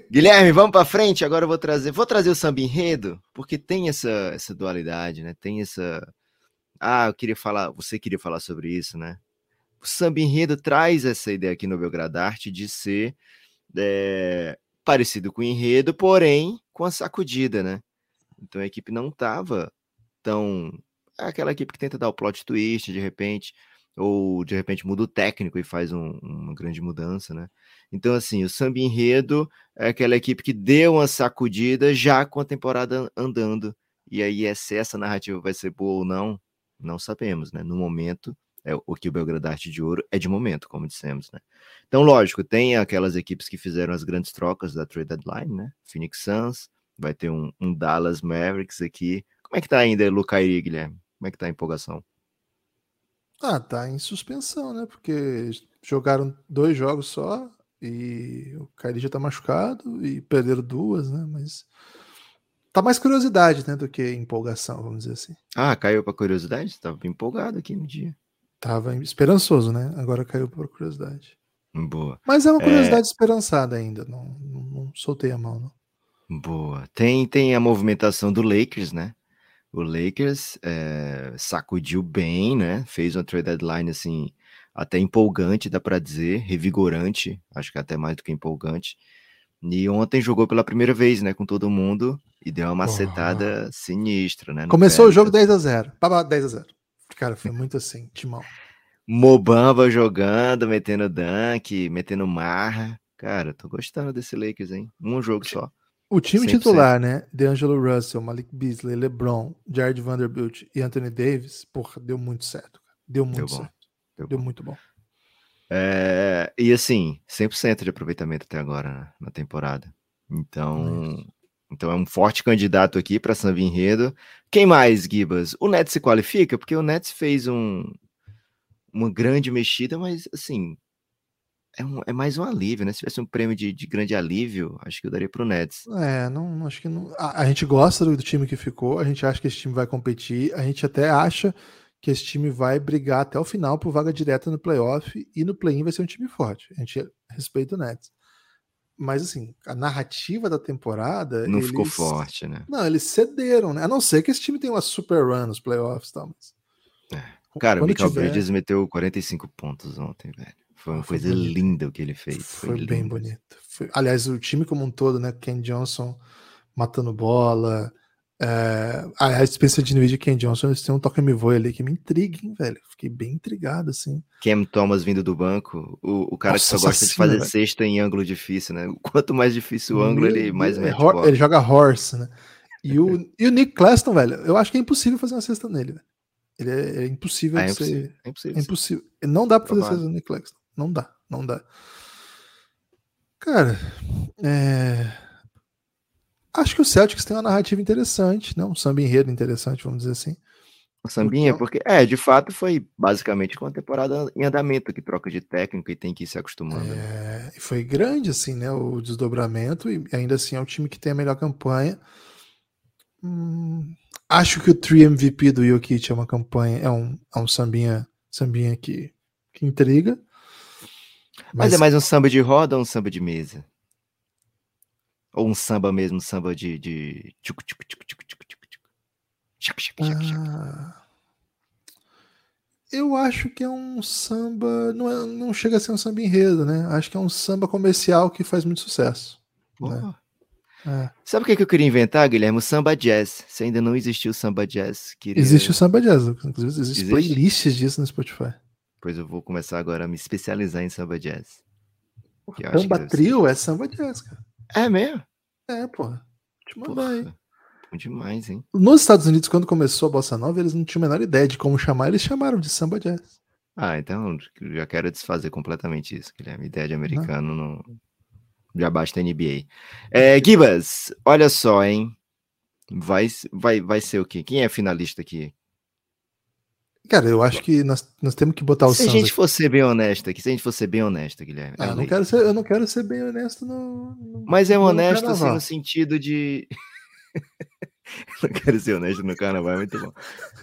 Guilherme, vamos para frente. Agora eu vou trazer, vou trazer o samba enredo, porque tem essa, essa dualidade, né? Tem essa ah, eu queria falar, você queria falar sobre isso, né? O samba enredo traz essa ideia aqui no Belgradarte de ser é, parecido com o enredo, porém com a sacudida, né? Então a equipe não estava tão. É aquela equipe que tenta dar o plot twist de repente, ou de repente muda o técnico e faz um, uma grande mudança, né? Então, assim, o samba enredo é aquela equipe que deu uma sacudida já com a temporada andando. E aí, se essa narrativa vai ser boa ou não, não sabemos, né? No momento, é o que o Belgrado Arte de Ouro é de momento, como dissemos, né? Então, lógico, tem aquelas equipes que fizeram as grandes trocas da trade deadline, né? Phoenix Suns, vai ter um, um Dallas Mavericks aqui. Como é que tá ainda Lucairi, Guilherme? Como é que tá a empolgação? Ah, tá em suspensão, né? Porque jogaram dois jogos só e o Kairi já tá machucado e perderam duas, né? Mas Tá mais curiosidade, né, do que empolgação, vamos dizer assim. Ah, caiu para curiosidade? Tava empolgado aqui no dia. Tava esperançoso, né? Agora caiu para curiosidade. Boa. Mas é uma curiosidade é... esperançada ainda, não, não, não, soltei a mão, não. Boa. Tem, tem a movimentação do Lakers, né? O Lakers é, sacudiu bem, né? Fez uma trade deadline assim até empolgante, dá para dizer, revigorante, acho que até mais do que empolgante. E ontem jogou pela primeira vez, né, com todo mundo e deu uma macetada oh. sinistra, né? Começou pé, o jogo 10 a 0. Pá, 10 a 0. Cara, foi muito assim, timão. Mobamba jogando, metendo dunk, metendo marra. Cara, tô gostando desse Lakers, hein? Um jogo só. O time 100%. titular, né? DeAngelo Russell, Malik Beasley, LeBron, Jared Vanderbilt e Anthony Davis, porra, deu muito certo. Deu muito deu certo. Deu, deu muito bom. É, e assim, 100% de aproveitamento até agora né, na temporada. Então, então é um forte candidato aqui para Samba Enredo. Quem mais, Gibas? O Nets se qualifica? Porque o Nets fez um, uma grande mexida, mas assim, é, um, é, mais um alívio, né? Se tivesse um prêmio de, de grande alívio, acho que eu daria pro Nets. É, não, acho que não. A, a, gente gosta do, do, time que ficou, a gente acha que esse time vai competir, a gente até acha que esse time vai brigar até o final por vaga direta no playoff e no play-in vai ser um time forte. A gente respeita o Nets. Mas assim, a narrativa da temporada. Não eles... ficou forte, né? Não, eles cederam, né? A não ser que esse time tenha uma super run nos playoffs e tal, mas. É. Cara, Quando o Michael tiver... Bridges meteu 45 pontos ontem, velho. Foi uma foi coisa bonito. linda o que ele fez. Foi, foi bem bonito. Foi... Aliás, o time como um todo, né? Ken Johnson matando bola. É... Aliás, dispensa de nível de Ken Johnson, eles têm um toque me voe ali que me intriga, hein, velho. Fiquei bem intrigado, assim. Cam Thomas vindo do banco, o, o cara Nossa, que só gosta de fazer velho. cesta em ângulo difícil, né? Quanto mais difícil o ângulo, ele mais mete é, Ele joga horse, né? E o, e o Nick Claston, velho, eu acho que é impossível fazer uma cesta nele, velho. Ele é, é impossível. É, impossível. Ser... é impossível. É impossível. Não dá pra fazer cesta no Nick Claxton. Não dá, não dá. Cara, é... acho que o Celtics tem uma narrativa interessante, né? um samba enredo interessante, vamos dizer assim. O sambinha, então porque, é, de fato foi basicamente com a temporada em andamento, que troca de técnico e tem que ir se acostumando. Né? É, e foi grande, assim, né, o desdobramento, e ainda assim é o time que tem a melhor campanha. Hum, acho que o 3 MVP do Jokic é uma campanha, é um, é um sambinha, sambinha que, que intriga. Mas, Mas é mais um samba de roda ou um samba de mesa? Ou um samba mesmo, samba de. de... Ah, eu acho que é um samba. Não, é, não chega a ser um samba enredo, né? Acho que é um samba comercial que faz muito sucesso. Né? É. Sabe o que, eu queria inventar, Guilherme? O samba jazz. Se ainda não existiu o samba jazz. Queria... Existe o samba jazz. Inclusive, existe, existe playlists disso no Spotify. Pois eu vou começar agora a me especializar em samba jazz. Samba trio ser... é samba jazz, cara. É mesmo? É, porra. Te mandar aí. Bom demais, hein? Nos Estados Unidos, quando começou a Bossa Nova, eles não tinham a menor ideia de como chamar, eles chamaram de samba jazz. Ah, então já quero desfazer completamente isso, Guilherme. Ideia de americano não. não... Já basta NBA. É, Gibas, olha só, hein? Vai, vai, vai ser o quê? Quem é finalista aqui? Cara, eu acho que nós, nós temos que botar o Se a gente aqui. fosse bem honesto aqui, se a gente fosse bem honesto, Guilherme. Ah, eu, não quero ser, eu não quero ser bem honesto no. no Mas é honesto assim, no sentido de. não quero ser honesto no carnaval, é muito bom.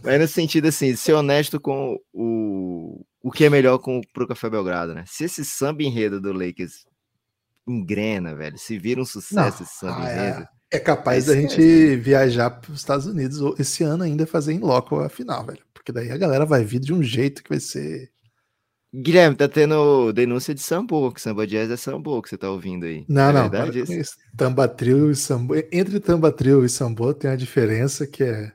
Mas no sentido assim, ser honesto com o, o que é melhor com, pro Café Belgrado, né? Se esse samba enredo do Lakers engrena, velho, se vira um sucesso não, esse samba ah, enredo. É, é capaz da gente viajar para os Estados Unidos esse ano ainda fazer em loco a final, velho. Porque daí a galera vai vir de um jeito que vai ser. Guilherme, tá tendo denúncia de sambo, que samba jazz é sambo que você tá ouvindo aí. Não, é não. Verdade isso? Tambatril e sambo. Entre tambatril e sambo tem uma diferença que é.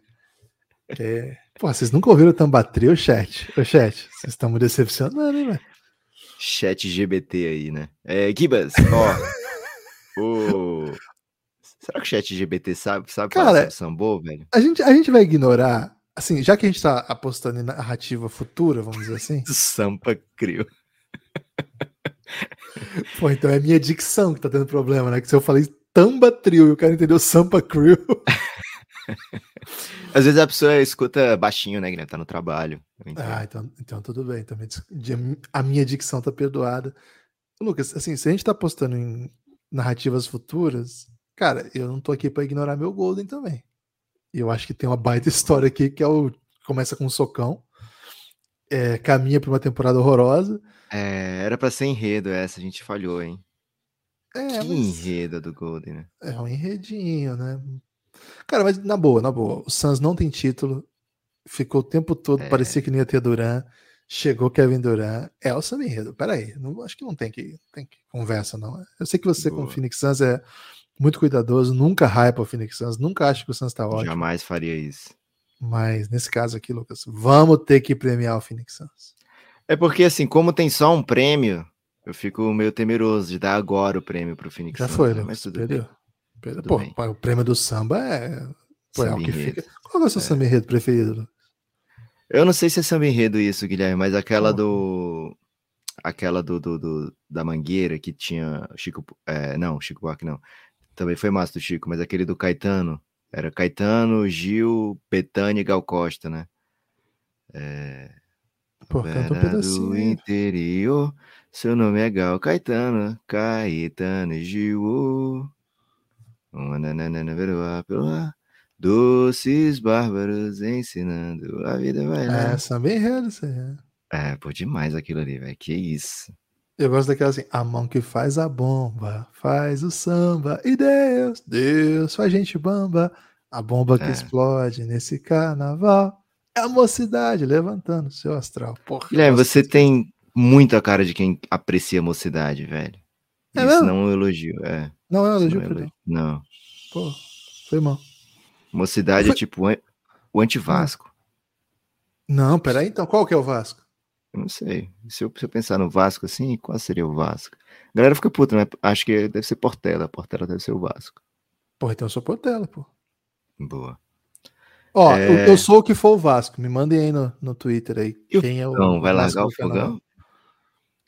Que é... Pô, vocês nunca ouviram tambatril, chat? Ô, chat, vocês estão me decepcionando, né? Chat GBT aí, né? É, Gibas, ó. o... Será que o chat GBT sabe, sabe Cara, falar sambo, velho? A gente, a gente vai ignorar assim, já que a gente tá apostando em narrativa futura, vamos dizer assim. Sampa Crio. Pô, então é minha dicção que tá tendo problema, né? Que se eu falei Tamba Trio e o cara entendeu Sampa Crew. Às vezes a pessoa escuta baixinho, né, Guilherme? Tá no trabalho. Ah, então, então tudo bem. Também a minha dicção tá perdoada. Lucas, assim, se a gente tá apostando em narrativas futuras, cara, eu não tô aqui para ignorar meu Golden também. E eu acho que tem uma baita história aqui que é o começa com um socão, é, caminha para uma temporada horrorosa. É, era para ser enredo essa, a gente falhou, hein? É, que mas... enredo do Golden, né? É um enredinho, né? Cara, mas na boa, na boa, o Suns não tem título, ficou o tempo todo, é. parecia que não ia ter Duran. Chegou Kevin Durant, é o Sam Enredo. Peraí, não, acho que não tem que, tem que conversa, não. Eu sei que você, Boa. com o Phoenix Suns, é muito cuidadoso, nunca hype o Phoenix Suns, nunca acha que o Suns tá ótimo. Jamais faria isso. Mas nesse caso aqui, Lucas, vamos ter que premiar o Phoenix Suns. É porque, assim, como tem só um prêmio, eu fico meio temeroso de dar agora o prêmio pro Phoenix Já Suns. foi, né? Mas tudo Perdeu. bem. Perdeu. Tudo Pô, bem. o prêmio do samba é. Pô, é o que fica. Qual é o seu é. samba enredo preferido? Eu não sei se é samba enredo isso, Guilherme, mas aquela do. Aquela do, do, do, da Mangueira que tinha Chico. É, não, Chico Buarque não. Também foi massa do Chico, mas aquele do Caetano. Era Caetano, Gil, Petani e Gal Costa, né? É... Pô, canta um pedacinho. do interior, seu nome é Gal Caetano, Caetano e Gil. Doces bárbaros ensinando a vida vai lá. É, samba enredo isso aí. É, pô, demais aquilo ali, velho. Que isso. Eu gosto daquela assim, a mão que faz a bomba, faz o samba, e Deus, Deus faz gente bamba, a bomba que é. explode nesse carnaval, é a mocidade levantando seu astral. Porra, Guilherme, você tem muita cara de quem aprecia a mocidade, velho. É Isso mesmo? não é um elogio, é. Não é um elogio, não. É elogio. não. Pô, foi mal. Mocidade é tipo o anti-Vasco. Não, peraí, então qual que é o Vasco? Eu não sei. Se eu, se eu, pensar no Vasco assim, qual seria o Vasco? A galera fica puta, né? Acho que deve ser Portela. Portela deve ser o Vasco. Pô, então eu sou Portela, pô. Boa. Ó, é... eu, sou o que for o Vasco. Me mandem aí no, no Twitter aí. quem é o. Não, vai largar o fogão?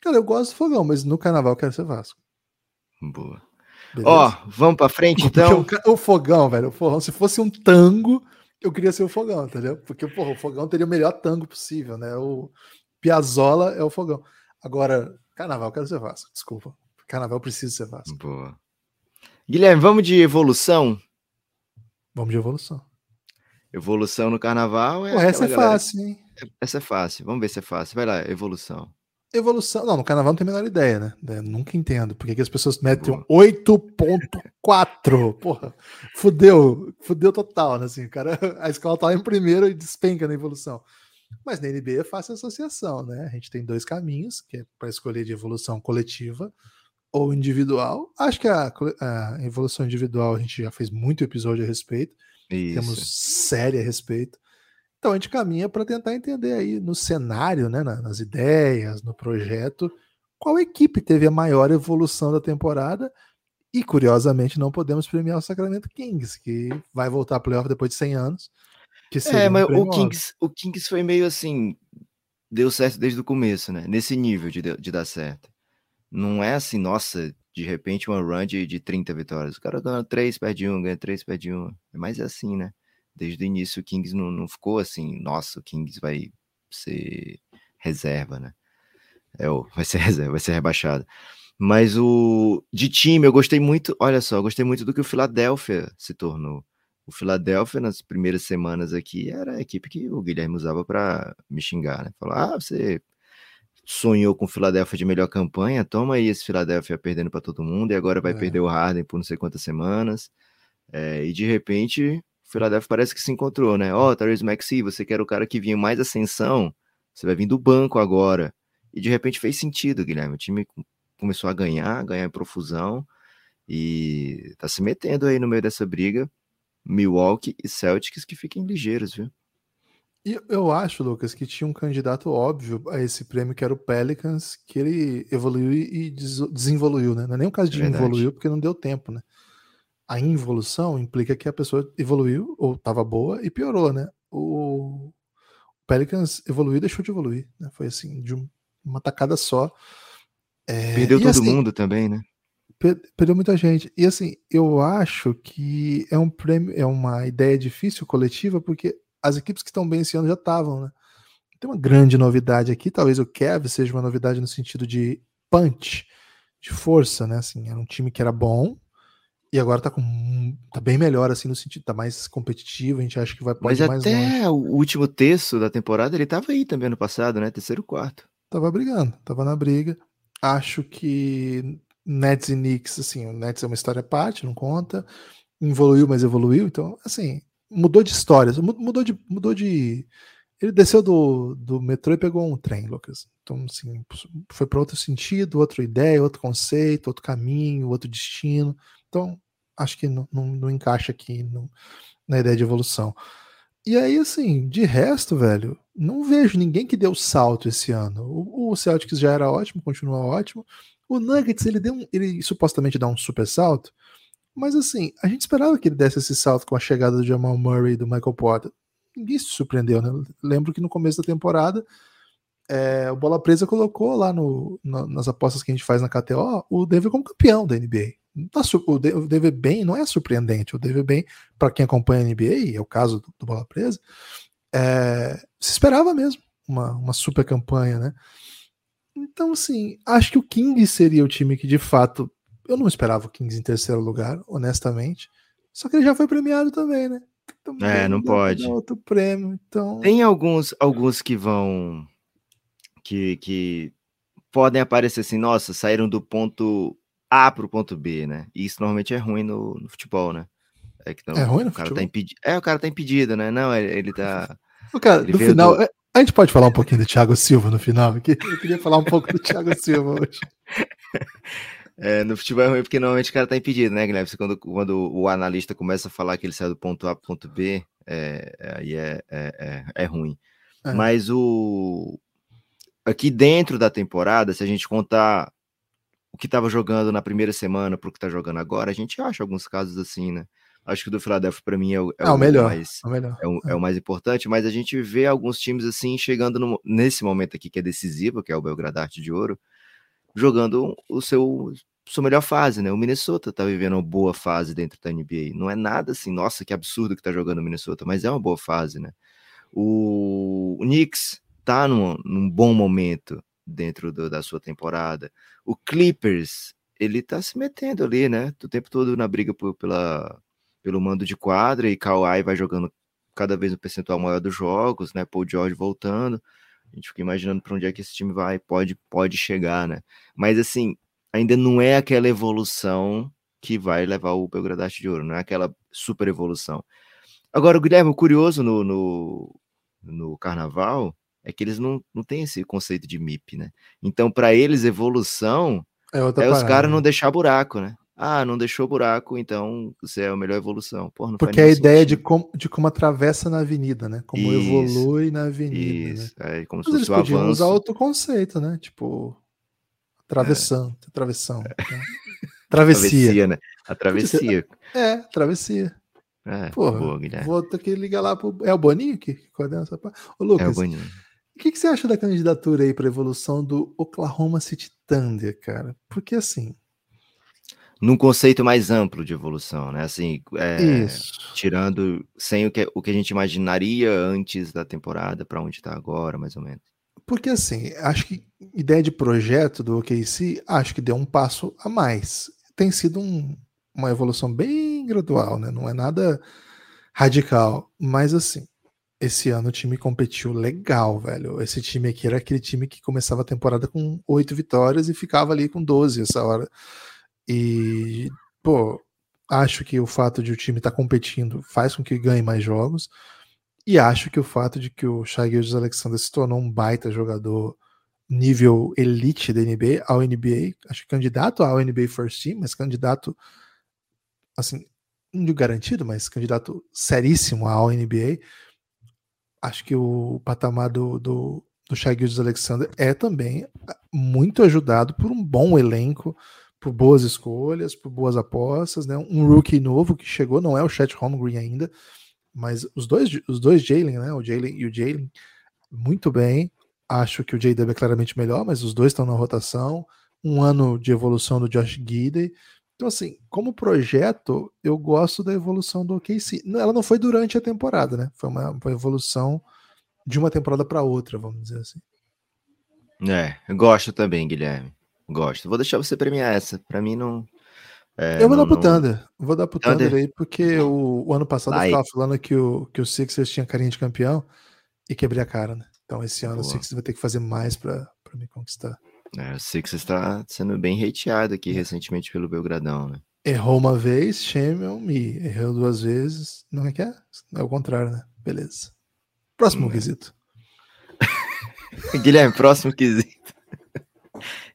Cara, eu gosto do fogão, mas no carnaval eu quero ser Vasco. Boa. Ó, vamos pra frente então? O, o, fogão, velho, o fogão, se fosse um tango, eu queria ser o fogão, entendeu? Porque porra, o fogão teria o melhor tango possível, né? O Piazzola é o fogão. Agora, carnaval, quero ser Vasco, desculpa. Carnaval precisa ser Vasco. Boa. Guilherme, vamos de evolução? Vamos de evolução. Evolução no carnaval é. Pô, essa é galera... fácil, hein? Essa é fácil. Vamos ver se é fácil. Vai lá, evolução. Evolução. Não, no carnaval não tem a menor ideia, né? Eu nunca entendo. Por que as pessoas metem um 8.4? Porra, fudeu. Fudeu total, né? Assim, cara, a escola tá em primeiro e despenca na evolução. Mas na NBA é fácil associação, né? A gente tem dois caminhos, que é para escolher de evolução coletiva ou individual. Acho que a, a, evolução individual a gente já fez muito episódio a respeito. Isso. Temos série a respeito. Então a gente caminha para tentar entender aí no cenário, né, nas ideias, no projeto, qual equipe teve a maior evolução da temporada. E curiosamente não podemos premiar o Sacramento Kings, que vai voltar a playoff depois de 100 anos. É, mas um o Kings, o Kings foi meio assim, deu certo desde o começo, né? Nesse nível de, de dar certo. Não é assim, nossa, de repente uma run de, de 30 vitórias. O cara ganha 3, perde 1, ganha 3, perde 1. É mais assim, né? desde o início o Kings não, não ficou assim, nossa, o Kings vai ser reserva, né? É, vai ser reserva, vai ser rebaixado. Mas o de time, eu gostei muito, olha só, eu gostei muito do que o Philadelphia se tornou. O Philadelphia, nas primeiras semanas aqui, era a equipe que o Guilherme usava para me xingar, né? Falar, ah, você sonhou com o Philadelphia de melhor campanha, toma aí esse Philadelphia perdendo para todo mundo e agora vai é. perder o Harden por não sei quantas semanas. É, e de repente Philadelphia parece que se encontrou, né? Ó, oh, Therese Maxey, você quer o cara que vinha mais ascensão, você vai vir do banco agora. E de repente fez sentido, Guilherme. O time começou a ganhar, ganhar em profusão e tá se metendo aí no meio dessa briga. Milwaukee e Celtics que fiquem ligeiros, viu? E eu acho, Lucas, que tinha um candidato óbvio a esse prêmio, que era o Pelicans, que ele evoluiu e desenvoluiu, né? Não é nem o caso de é evoluiu, porque não deu tempo, né? a involução implica que a pessoa evoluiu ou estava boa e piorou, né? O Pelicans evoluiu e deixou de evoluir, né? Foi assim, de uma tacada só. É, Perdeu todo assim, mundo também, né? Per perdeu muita gente. E assim, eu acho que é um prêmio, é uma ideia difícil coletiva, porque as equipes que estão bem esse ano já estavam, né? Tem uma grande novidade aqui, talvez o Kev seja uma novidade no sentido de punch, de força, né? Assim, era um time que era bom, e agora tá, com, tá bem melhor, assim, no sentido, tá mais competitivo, a gente acha que vai Mas até o último terço da temporada ele tava aí também ano passado, né? Terceiro quarto. Tava brigando, tava na briga. Acho que Nets e Knicks, assim, o Nets é uma história à parte, não conta. Evoluiu, mas evoluiu, então, assim, mudou de histórias, mudou de, mudou de Ele desceu do, do metrô e pegou um trem, Lucas. Então, assim, foi para outro sentido, outra ideia, outro conceito, outro caminho, outro destino. Então, acho que não, não, não encaixa aqui no, na ideia de evolução. E aí, assim, de resto, velho, não vejo ninguém que deu salto esse ano. O, o Celtics já era ótimo, continua ótimo. O Nuggets, ele deu um, ele supostamente dá um super salto, mas assim, a gente esperava que ele desse esse salto com a chegada do Jamal Murray e do Michael Porter. Ninguém se surpreendeu, né? Lembro que no começo da temporada é, o Bola Presa colocou lá no, no, nas apostas que a gente faz na KTO o Denver como campeão da NBA. Tá, o Denver bem não é surpreendente. O Denver bem, para quem acompanha a NBA, é o caso do, do Bola Presa, é, se esperava mesmo uma, uma super campanha, né? Então, assim, acho que o Kings seria o time que de fato. Eu não esperava o Kings em terceiro lugar, honestamente. Só que ele já foi premiado também, né? Também é, não pode. Outro prêmio, então. Tem alguns, alguns que vão. Que, que podem aparecer assim, nossa, saíram do ponto A para o ponto B, né? E isso normalmente é ruim no, no futebol, né? É, que não, é ruim no o cara tá impedido. É, o cara tá impedido, né? Não, ele, ele tá. O cara, ele no final, do... É, a gente pode falar um pouquinho do Thiago Silva no final? Eu queria falar um pouco do Thiago Silva hoje. É, no futebol é ruim porque normalmente o cara tá impedido, né, Guilherme? Quando, quando o analista começa a falar que ele saiu do ponto A para o ponto B, é, aí é, é, é, é ruim. É. Mas o aqui dentro da temporada, se a gente contar o que estava jogando na primeira semana para o que está jogando agora, a gente acha alguns casos assim, né? Acho que o do Philadelphia, para mim, é o, é, é o, melhor, mais, é o melhor. É o, é o, mais importante, mas a gente vê alguns times assim chegando no, nesse momento aqui que é decisivo, que é o Belgrado Arte de Ouro, jogando o seu sua melhor fase, né? O Minnesota tá vivendo uma boa fase dentro da NBA. Não é nada assim, nossa, que absurdo que tá jogando o Minnesota, mas é uma boa fase, né? O, o Knicks tá num, num bom momento dentro do, da sua temporada. O Clippers, ele tá se metendo ali, né? O tempo todo na briga por, pela, pelo mando de quadra e Kawhi vai jogando cada vez um percentual maior dos jogos, né? Paul George voltando. A gente fica imaginando para onde é que esse time vai, pode, pode chegar, né? Mas assim, ainda não é aquela evolução que vai levar o Belgradache de Ouro, não é aquela super evolução. Agora, o Guilherme, o curioso no, no, no carnaval é que eles não, não têm esse conceito de MIP, né? Então, para eles, evolução é, é os caras não né? deixar buraco, né? Ah, não deixou buraco, então você é a melhor evolução. Porra, Porque é a ideia de como, de como atravessa na avenida, né? Como isso, evolui na avenida. Né? Isso, né? é como Mas se fosse eles podiam avanço. usar outro conceito, né? Tipo, travessão, é. travessão. Né? Travessia. travessia, né? A travessia. É, travessia. É, Porra, boa, Guilherme. Vou ter que ligar lá pro. É o Boninho que coordena essa parte? Ô, Lucas, é o Boninho. O que, que você acha da candidatura aí para evolução do Oklahoma City Thunder, cara? Porque assim, num conceito mais amplo de evolução, né? Assim, é, tirando sem o que, o que a gente imaginaria antes da temporada para onde está agora, mais ou menos. Porque assim, acho que ideia de projeto do OKC, acho que deu um passo a mais. Tem sido um, uma evolução bem gradual, né? Não é nada radical, mas assim, esse ano o time competiu legal, velho. Esse time aqui era aquele time que começava a temporada com oito vitórias e ficava ali com 12 essa hora. E, pô, acho que o fato de o time estar tá competindo faz com que ganhe mais jogos. E acho que o fato de que o Shai Gildes Alexander se tornou um baita jogador nível elite da NBA, ao NBA, acho que candidato ao NBA First Team, mas candidato, assim, não garantido, mas candidato seríssimo ao NBA. Acho que o patamar do, do, do Shai Alexander é também muito ajudado por um bom elenco, por boas escolhas, por boas apostas, né? Um rookie novo que chegou, não é o Chet Holmgren ainda, mas os dois, os dois Jalen, né? O Jalen e o Jalen, muito bem. Acho que o JW é claramente melhor, mas os dois estão na rotação. Um ano de evolução do Josh Gidey. Então, assim, como projeto, eu gosto da evolução do OKC. Ela não foi durante a temporada, né? Foi uma, uma evolução de uma temporada para outra, vamos dizer assim. É, eu gosto também, Guilherme. Gosto. Vou deixar você premiar essa. Para mim não. É, eu vou não, dar pro não... Thunder. Vou dar pro Thunder, Thunder aí, porque o, o ano passado Vai. eu ficava falando que o, que o Sixers tinha carinha de campeão e quebrei a cara, né? Então esse ano Boa. o Sixers vai ter que fazer mais para me conquistar. É, o Sixers está sendo bem hateado aqui é. recentemente pelo Belgradão, né? Errou uma vez, shame on me. Errou duas vezes. Não é que é? É o contrário, né? Beleza. Próximo hum, quesito. Guilherme, próximo quesito.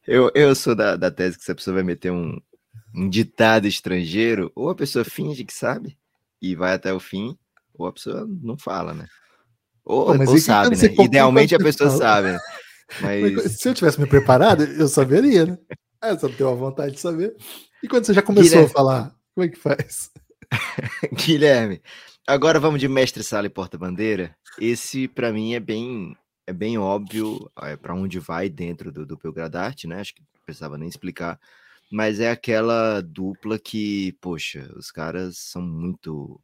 Eu, eu sou da, da tese que se a pessoa vai meter um, um ditado estrangeiro, ou a pessoa finge que sabe e vai até o fim, ou a pessoa não fala, né? Ou, Pô, ou sabe, né? Idealmente a pessoa sabe, né? Mas... Se eu tivesse me preparado, eu saberia, né? Ah, eu só tenho a vontade de saber. E quando você já começou Guilherme... a falar, como é que faz? Guilherme, agora vamos de mestre sala e porta-bandeira. Esse, para mim, é bem é bem óbvio é, para onde vai dentro do, do Belgradarte, né? Acho que não precisava nem explicar. Mas é aquela dupla que, poxa, os caras são muito.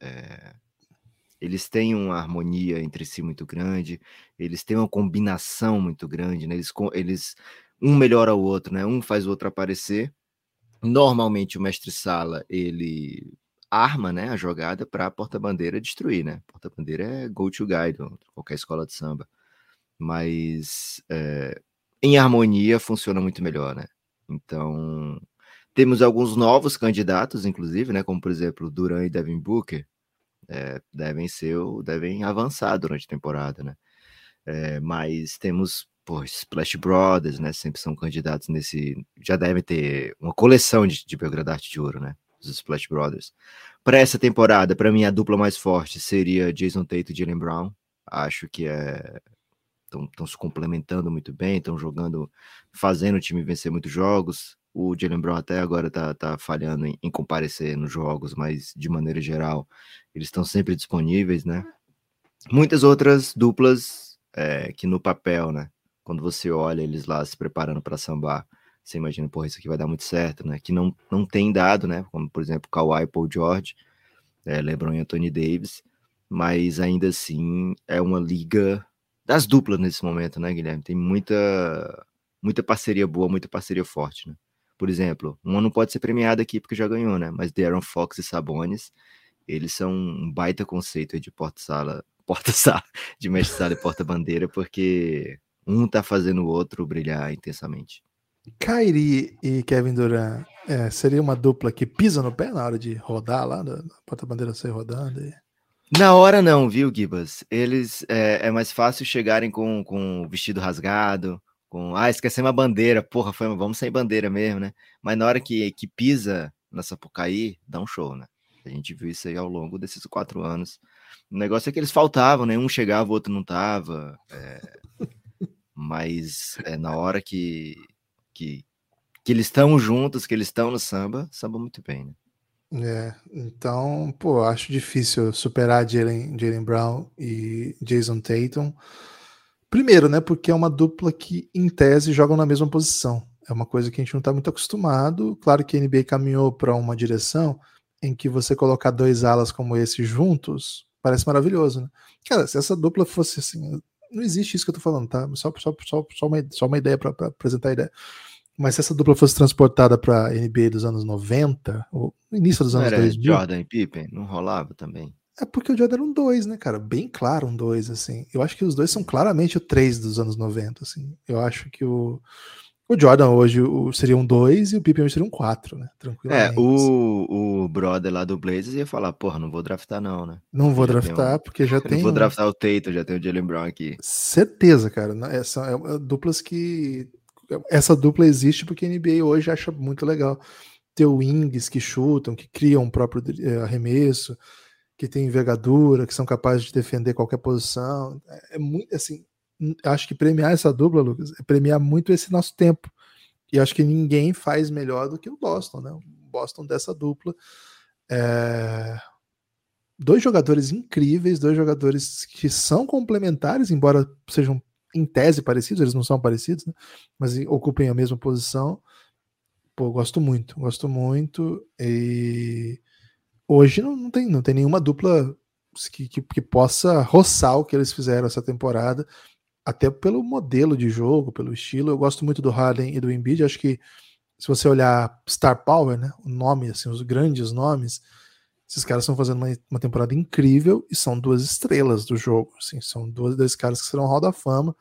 É, eles têm uma harmonia entre si muito grande, eles têm uma combinação muito grande, né? Eles, eles um melhora o outro, né? Um faz o outro aparecer. Normalmente o mestre sala ele arma, né, a jogada para a porta-bandeira destruir, né? Porta-bandeira é go to guide, qualquer escola de samba mas é, em harmonia funciona muito melhor, né? Então, temos alguns novos candidatos, inclusive, né? Como, por exemplo, Duran e Devin Booker, é, devem ser, devem avançar durante a temporada, né? É, mas temos, pô, Splash Brothers, né? Sempre são candidatos nesse. Já devem ter uma coleção de, de Belgradarte de Ouro, né? Os Splash Brothers. Para essa temporada, para mim, a dupla mais forte seria Jason Tate e Jalen Brown. Acho que é estão se complementando muito bem, estão jogando, fazendo o time vencer muitos jogos. O Jalen Brown até agora está tá falhando em, em, comparecer nos jogos, mas de maneira geral, eles estão sempre disponíveis, né? Muitas outras duplas é, que no papel, né? Quando você olha eles lá se preparando para sambar, você imagina, porra, isso aqui vai dar muito certo, né? Que não, não tem dado, né? Como, por exemplo, Kawhi Paul George, é, LeBron e Anthony Davis, mas ainda assim é uma liga das duplas nesse momento, né, Guilherme? Tem muita, muita parceria boa, muita parceria forte, né? Por exemplo, uma não pode ser premiada aqui porque já ganhou, né? Mas Darren Fox e Sabonis, eles são um baita conceito de porta-sala, porta-sala, de mestre-sala e porta-bandeira, porque um tá fazendo o outro brilhar intensamente. Kyrie e Kevin Durant é, seria uma dupla que pisa no pé na hora de rodar lá, da porta-bandeira sair rodando? E... Na hora não, viu, Gibas? Eles é, é, mais fácil chegarem com, com o vestido rasgado, com ah, esquecemos a bandeira, porra, foi, vamos sem bandeira mesmo, né? Mas na hora que, que pisa na Sapucaí, dá um show, né? A gente viu isso aí ao longo desses quatro anos. O negócio é que eles faltavam, né? Um chegava, o outro não tava. É... Mas é na hora que, que, que eles estão juntos, que eles estão no samba, samba muito bem, né? É, então, pô, acho difícil superar Jalen, Jalen Brown e Jason Tatum. Primeiro, né, porque é uma dupla que, em tese, jogam na mesma posição. É uma coisa que a gente não está muito acostumado. Claro que a NBA caminhou para uma direção em que você colocar dois alas como esse juntos parece maravilhoso, né? Cara, se essa dupla fosse assim, não existe isso que eu tô falando, tá? Só, só, só, só, uma, só uma ideia para apresentar a ideia. Mas se essa dupla fosse transportada para NBA dos anos 90, ou início dos anos era 2000. Jordan e Pippen? Não rolava também? É porque o Jordan era um 2, né, cara? Bem claro um 2, assim. Eu acho que os dois são claramente o 3 dos anos 90, assim. Eu acho que o, o Jordan hoje seria um 2 e o Pippen hoje seria um 4, né? Tranquilamente. É, o, o brother lá do Blazers ia falar, porra, não vou draftar não, né? Não vou draftar, um... porque já tem... Não vou draftar o Tatum, já tem o Jalen Brown aqui. Certeza, cara. É, é duplas que essa dupla existe porque a NBA hoje acha muito legal ter wings que chutam, que criam o próprio eh, arremesso, que tem envergadura, que são capazes de defender qualquer posição. É, é muito assim. Acho que premiar essa dupla, Lucas, é premiar muito esse nosso tempo. E acho que ninguém faz melhor do que o Boston, né? O Boston dessa dupla. É... Dois jogadores incríveis, dois jogadores que são complementares, embora sejam em tese parecidos, eles não são parecidos, né? mas ocupem a mesma posição. Pô, gosto muito, gosto muito. E hoje não, não, tem, não tem nenhuma dupla que, que, que, possa roçar o que eles fizeram essa temporada, até pelo modelo de jogo, pelo estilo. Eu gosto muito do Harden e do Embiid. Acho que se você olhar Star Power, né, o nome, assim, os grandes nomes, esses caras estão fazendo uma, uma, temporada incrível e são duas estrelas do jogo. Assim, são dois, dois caras que serão Hall da Fama.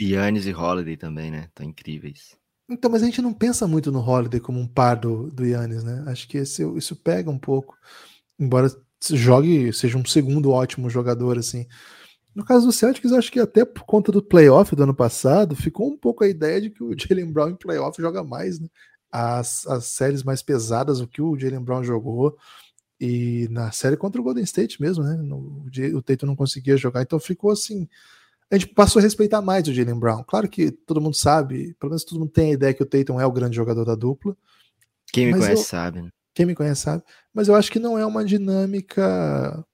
Yannis e Holiday também, né? Estão incríveis. Então, mas a gente não pensa muito no Holiday como um par do, do Yannis, né? Acho que esse, isso pega um pouco. Embora jogue, seja um segundo ótimo jogador, assim. No caso do Celtics, acho que até por conta do playoff do ano passado, ficou um pouco a ideia de que o Jalen Brown em playoff joga mais, né? As, as séries mais pesadas, o que o Jalen Brown jogou, e na série contra o Golden State mesmo, né? No, o Tatum não conseguia jogar, então ficou assim. A gente passou a respeitar mais o Jalen Brown. Claro que todo mundo sabe, pelo menos todo mundo tem a ideia que o Tatum é o grande jogador da dupla. Quem me conhece eu, sabe, né? Quem me conhece sabe. Mas eu acho que não é uma dinâmica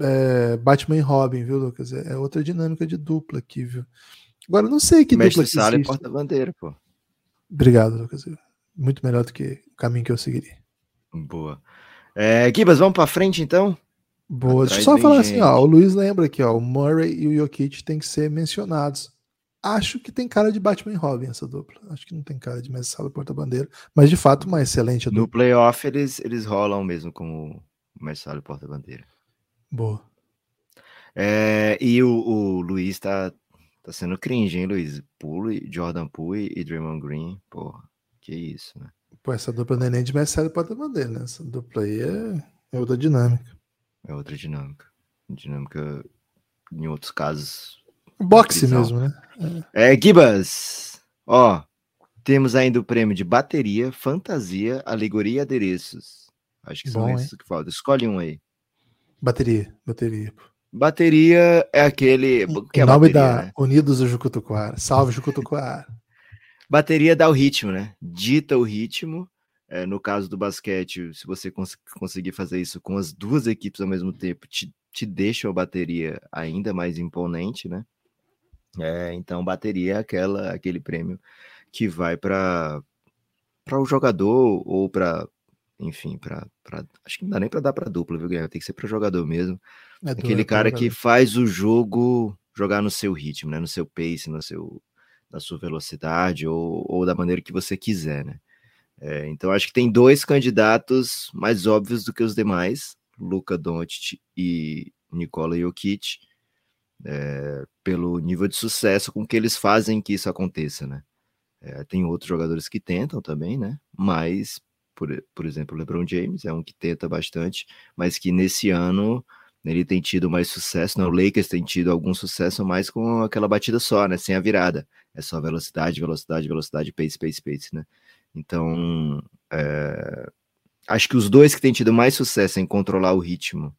é, Batman e Robin, viu, Lucas? É, é outra dinâmica de dupla aqui, viu? Agora, não sei que Mestre dupla Sala e porta-bandeira, pô. Obrigado, Lucas. Muito melhor do que o caminho que eu seguiria. Boa. É, Gibas, vamos para frente então? Boa. Deixa eu só falar gente. assim, ó, o Luiz lembra aqui, ó, o Murray e o Jokic têm que ser mencionados. Acho que tem cara de Batman e Robin essa dupla. Acho que não tem cara de Mestre Sala Porta-Bandeira, mas de fato uma excelente dupla. No playoff eles, eles rolam mesmo com o Mestre Sala Porta-Bandeira. Boa. É, e o, o Luiz tá, tá sendo cringe, hein, Luiz? Poole, Jordan Poole e Draymond Green, porra, que isso, né? Pô, essa dupla não é nem de Mestre porta-bandeira, né? Essa dupla aí é, é outra dinâmica. É outra dinâmica. Dinâmica, em outros casos. Boxe mesmo, né? É, é Gibas, ó, temos ainda o prêmio de bateria, fantasia, alegoria e adereços. Acho que Bom, são esses que faltam. Escolhe um aí. Bateria, bateria. Bateria é aquele. Que é nome bateria, da né? Unidos do Jucutuquara. Salve, Jucutuquara. Bateria dá o ritmo, né? Dita o ritmo. É, no caso do basquete, se você cons conseguir fazer isso com as duas equipes ao mesmo tempo, te, te deixa a bateria ainda mais imponente, né? É, então, bateria é aquela, aquele prêmio que vai para o jogador ou para enfim, para acho que não dá nem para dar para dupla, viu, Guilherme? Tem que ser para jogador mesmo. É Aquele cara que faz o jogo jogar no seu ritmo, né? No seu pace, no seu, na sua velocidade ou, ou da maneira que você quiser, né? É, então acho que tem dois candidatos mais óbvios do que os demais, Luca Doncic e Nikola Jokic, é, pelo nível de sucesso com que eles fazem que isso aconteça, né? É, tem outros jogadores que tentam também, né? Mas por, por exemplo, o LeBron James é um que tenta bastante, mas que nesse ano ele tem tido mais sucesso, né? o Lakers tem tido algum sucesso mais com aquela batida só, né? Sem a virada. É só velocidade, velocidade, velocidade, pace, pace, pace, né? Então, é... acho que os dois que têm tido mais sucesso em controlar o ritmo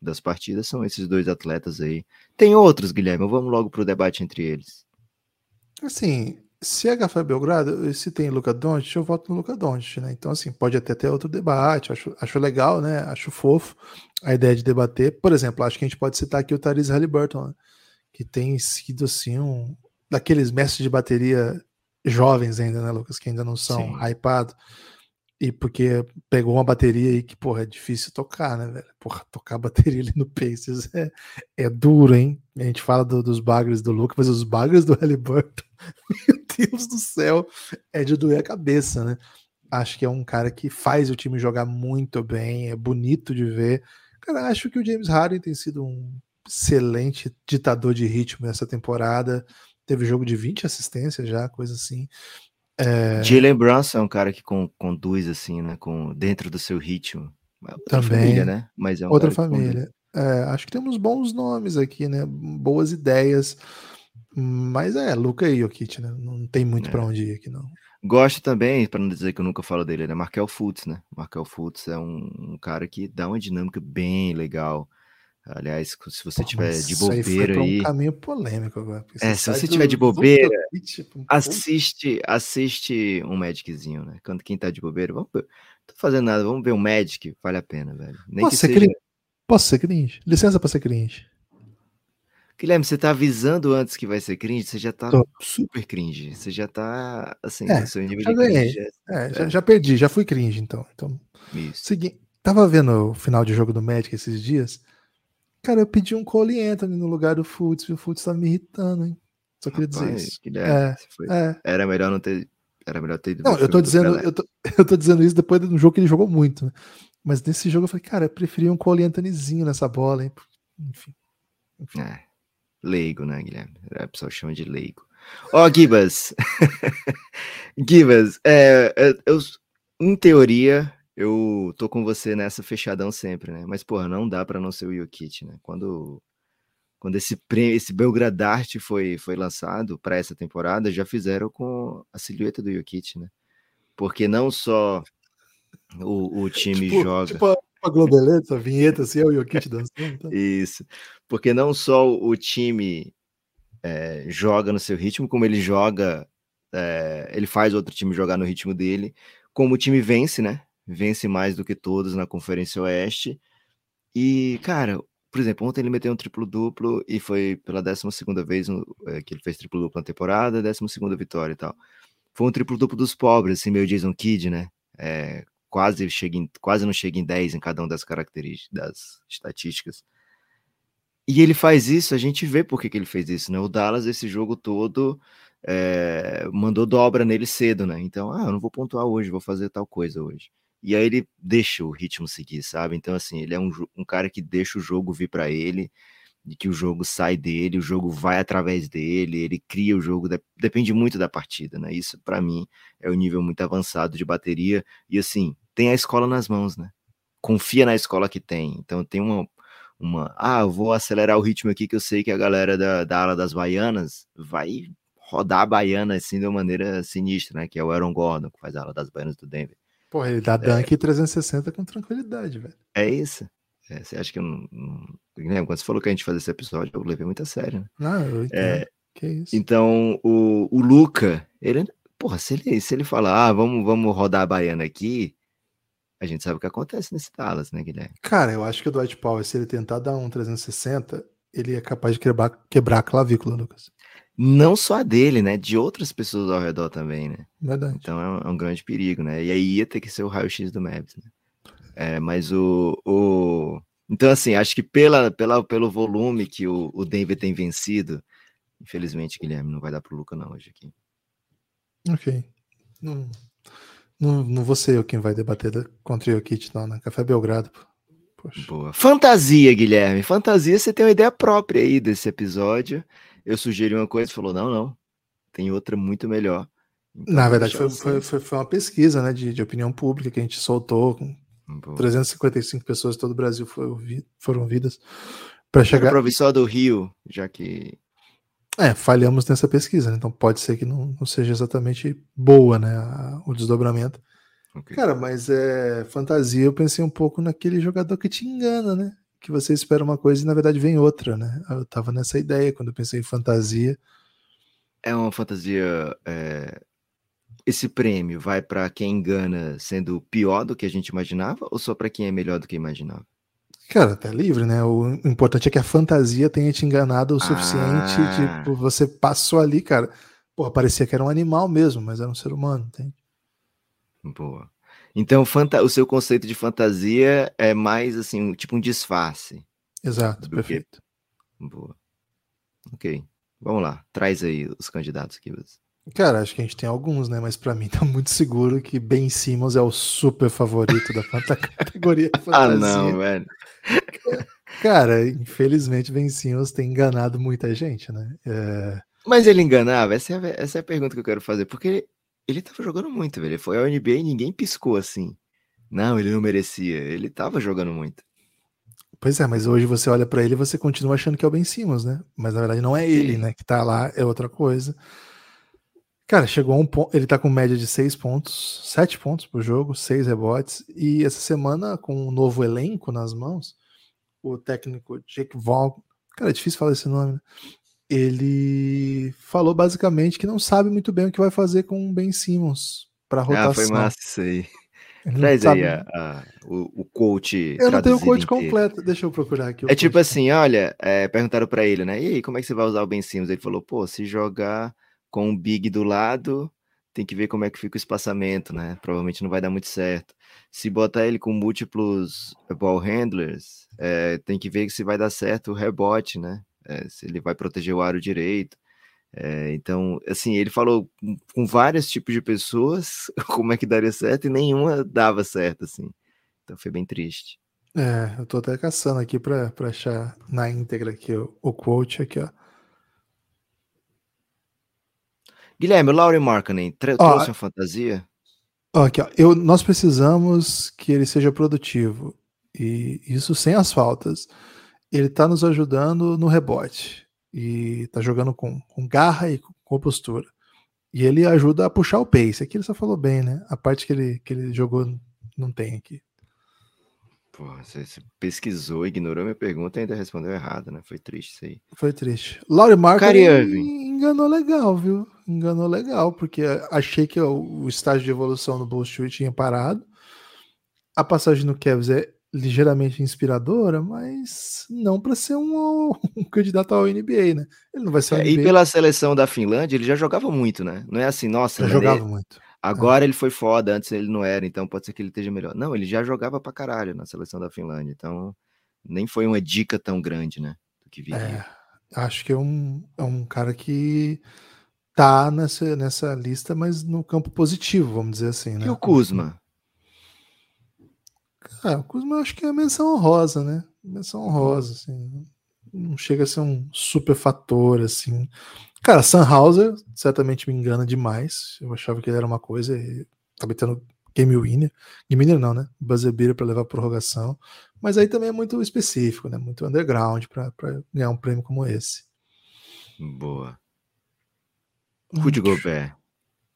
das partidas são esses dois atletas aí. Tem outros, Guilherme, vamos logo para o debate entre eles. Assim, se é Café Belgrado, se tem Luca Doncic, eu voto no Luca Doncic, né? Então, assim, pode até ter outro debate, acho, acho legal, né? Acho fofo a ideia de debater. Por exemplo, acho que a gente pode citar aqui o Therese Halliburton, né? que tem sido, assim, um daqueles mestres de bateria jovens ainda, né, Lucas? Que ainda não são hypados. E porque pegou uma bateria aí que, porra, é difícil tocar, né, velho? Porra, tocar bateria ali no Pacers é, é duro, hein? A gente fala do, dos bagres do Luca, mas os bagres do Halliburton, Deus do céu, é de doer a cabeça, né? Acho que é um cara que faz o time jogar muito bem, é bonito de ver. Cara, acho que o James Harden tem sido um excelente ditador de ritmo nessa temporada. Teve jogo de 20 assistências já, coisa assim. É... Jalen Brunson é um cara que conduz assim, né, com dentro do seu ritmo. É outra Também. família, né? Mas é um outra família. É, acho que temos bons nomes aqui, né? Boas ideias. Mas é, Luca e Jokic, né? Não tem muito é. para onde ir aqui, não. Gosto também, para não dizer que eu nunca falo dele, né? Markel Fultz, né? Markel Fultz é um, um, cara que dá uma dinâmica bem legal. Aliás, se você Pô, tiver de bobeira aí. um caminho polêmico agora. É, se você tiver de bobeira, tipo, assiste, assiste um Magiczinho, né? Quando quem tá de bobeira, vamos, tô fazendo nada, vamos ver um Magic, vale a pena, velho. Nem Posso ser seja... cringe? Posso ser cringe? Licença pra ser cringe. Guilherme, você tá avisando antes que vai ser cringe, você já tá Tô. super cringe. Você já tá, assim, é, seu nível de cringe. É, é, já, já, perdi, já fui cringe, então. então Isso. Segui... Tava vendo o final de jogo do Magic esses dias. Cara, eu pedi um Cole Anthony no lugar do Futs, e o Futs tá me irritando, hein? Só queria Rapaz, dizer isso. é, é. Era melhor não ter. Era melhor ter Não, eu tô dizendo, eu tô, eu tô dizendo isso depois do jogo que ele jogou muito, né? Mas nesse jogo eu falei, cara, eu preferia um Cole Anthonyzinho nessa bola, hein? Enfim. Enfim. É. Leigo, né, Guilherme? A pessoa chama de leigo. Ó, oh, Gibas. Gibas, é, é, eu, em teoria, eu tô com você nessa fechadão sempre, né? Mas, porra, não dá para não ser o Jokic, né? Quando, quando esse prêmio, esse Belgradarte foi, foi lançado para essa temporada, já fizeram com a silhueta do Jokic, né? Porque não só o, o time tipo, joga. Tipo a, a Globeleta, a vinheta assim, é o Jokic dançando. Tá? Isso. Porque não só o time é, joga no seu ritmo, como ele joga, é, ele faz outro time jogar no ritmo dele, como o time vence, né? Vence mais do que todos na Conferência Oeste. E, cara, por exemplo, ontem ele meteu um triplo-duplo e foi pela 12 vez é, que ele fez triplo-duplo na temporada, 12 vitória e tal. Foi um triplo-duplo dos pobres, assim, meio Jason Kidd, né? É, quase, chega em, quase não chega em 10 em cada uma das características, das estatísticas. E ele faz isso, a gente vê por que, que ele fez isso, né? O Dallas, esse jogo todo, é, mandou dobra nele cedo, né? Então, ah, eu não vou pontuar hoje, vou fazer tal coisa hoje. E aí ele deixa o ritmo seguir, sabe? Então, assim, ele é um, um cara que deixa o jogo vir para ele, de que o jogo sai dele, o jogo vai através dele, ele cria o jogo, depende muito da partida, né? Isso, para mim, é um nível muito avançado de bateria. E, assim, tem a escola nas mãos, né? Confia na escola que tem. Então, tem uma uma. Ah, eu vou acelerar o ritmo aqui que eu sei que a galera da, da ala das baianas vai rodar a baiana assim de uma maneira sinistra, né? Que é o Aaron Gordon, que faz a ala das baianas do Denver. Pô, ele dá dunk é, 360 com tranquilidade, velho. É isso. É, você acha que eu não, não. Lembra, quando você falou que a gente fazia esse episódio, eu levei muito a sério, né? Não, eu entendo. É, que isso. Então, o, o Luca, ele. Porra, se ele, se ele falar, ah, vamos, vamos rodar a baiana aqui, a gente sabe o que acontece nesse Dallas, né, Guilherme? Cara, eu acho que o Dwight Powell, se ele tentar dar um 360, ele é capaz de quebrar, quebrar a clavícula, Lucas. Não só a dele, né? De outras pessoas ao redor também, né? Verdade. Então é um, é um grande perigo, né? E aí ia ter que ser o raio-x do Mavs, né? É, mas o, o. Então, assim, acho que pela, pela, pelo volume que o, o Denver tem vencido, infelizmente, Guilherme, não vai dar pro Luca, não, hoje aqui. Ok. Não, não, não vou ser eu quem vai debater contra o Jokic lá na Café Belgrado. Poxa. Boa. Fantasia, Guilherme. Fantasia, você tem uma ideia própria aí desse episódio. Eu sugeri uma coisa, falou: não, não. Tem outra muito melhor. Então, na verdade, foi, foi, foi, foi, uma pesquisa né, de, de opinião pública que a gente soltou. Com Boa. 355 pessoas de todo o Brasil foram, foram ouvidas. Para chegar. Prova só do Rio, já que é, falhamos nessa pesquisa, né? então pode ser que não, não, seja exatamente boa, né, a, o desdobramento. Okay. Cara, mas é fantasia, eu pensei um pouco naquele jogador que te engana, né? Que você espera uma coisa e na verdade vem outra, né? Eu tava nessa ideia quando eu pensei em fantasia. É uma fantasia. É... Esse prêmio vai para quem engana sendo pior do que a gente imaginava ou só para quem é melhor do que imaginava? Cara, tá livre, né? O importante é que a fantasia tenha te enganado o suficiente. Ah. Tipo, você passou ali, cara. Porra, parecia que era um animal mesmo, mas era um ser humano, entende? Boa. Então, o seu conceito de fantasia é mais assim, tipo um disfarce. Exato, perfeito. Que... Boa. Ok. Vamos lá. Traz aí os candidatos aqui. Cara, acho que a gente tem alguns, né? Mas para mim tá muito seguro que Ben Simmons é o super favorito da categoria fantasia. ah, não, velho. Cara, infelizmente Ben Simmons tem enganado muita gente, né? É... Mas ele enganava? Essa é, a, essa é a pergunta que eu quero fazer. Porque ele, ele tava jogando muito, velho. Ele foi ao NBA e ninguém piscou assim. Não, ele não merecia. Ele tava jogando muito. Pois é, mas hoje você olha para ele e você continua achando que é o Ben Simmons, né? Mas na verdade não é ele, Sim. né? Que tá lá, é outra coisa. Cara, chegou a um ponto. Ele tá com média de seis pontos, sete pontos por jogo, seis rebotes. E essa semana, com um novo elenco nas mãos, o técnico Jake Vaughn, cara, é difícil falar esse nome, né? Ele falou basicamente que não sabe muito bem o que vai fazer com o Ben Simmons para rotação. Ah, foi massa isso aí. Traz aí a, a, o, o coach. Eu não tenho o coach inteiro. completo, deixa eu procurar aqui. É tipo assim: olha, é, perguntaram para ele, né? E aí, como é que você vai usar o Ben Simmons? Ele falou: pô, se jogar com o Big do lado, tem que ver como é que fica o espaçamento, né? Provavelmente não vai dar muito certo. Se botar ele com múltiplos ball handlers, é, tem que ver se vai dar certo o rebote, né? É, se ele vai proteger o aro direito. É, então, assim, ele falou com vários tipos de pessoas como é que daria certo e nenhuma dava certo, assim. Então foi bem triste. É, eu tô até caçando aqui para achar na íntegra aqui o, o quote aqui, ó. Guilherme, o Laurie Markkanen trouxe uma fantasia? Ó, aqui, ó, eu, nós precisamos que ele seja produtivo. E isso sem as faltas. ele tá nos ajudando no rebote. E tá jogando com, com garra e com postura. E ele ajuda a puxar o pace. Aqui ele só falou bem, né? A parte que ele, que ele jogou não tem aqui. Pô, você pesquisou, ignorou minha pergunta e ainda respondeu errado, né? Foi triste isso aí. Foi triste. Laurie Marco enganou legal, viu? Enganou legal, porque achei que o, estágio de evolução no Bull Street tinha parado. A passagem no Cavs é ligeiramente inspiradora, mas não para ser um, um, candidato ao NBA, né? Ele não vai ser é, E pela seleção da Finlândia, ele já jogava muito, né? Não é assim, nossa, já jogava muito. Agora é. ele foi foda, antes ele não era, então pode ser que ele esteja melhor. Não, ele já jogava pra caralho na seleção da Finlândia, então nem foi uma dica tão grande, né? Do que viria. É, acho que é um, é um cara que tá nessa, nessa lista, mas no campo positivo, vamos dizer assim, né? E o Kuzma? Cara, o Kuzma eu acho que é menção honrosa, né? Menção honrosa, assim. Não chega a ser um super fator, assim. Cara, Sunhauser certamente me engana demais. Eu achava que ele era uma coisa e acabei tendo game winner. Game winner não, né? Buzzer beater para levar a prorrogação. Mas aí também é muito específico, né? Muito underground para ganhar um prêmio como esse. Boa. Rudy Gobert.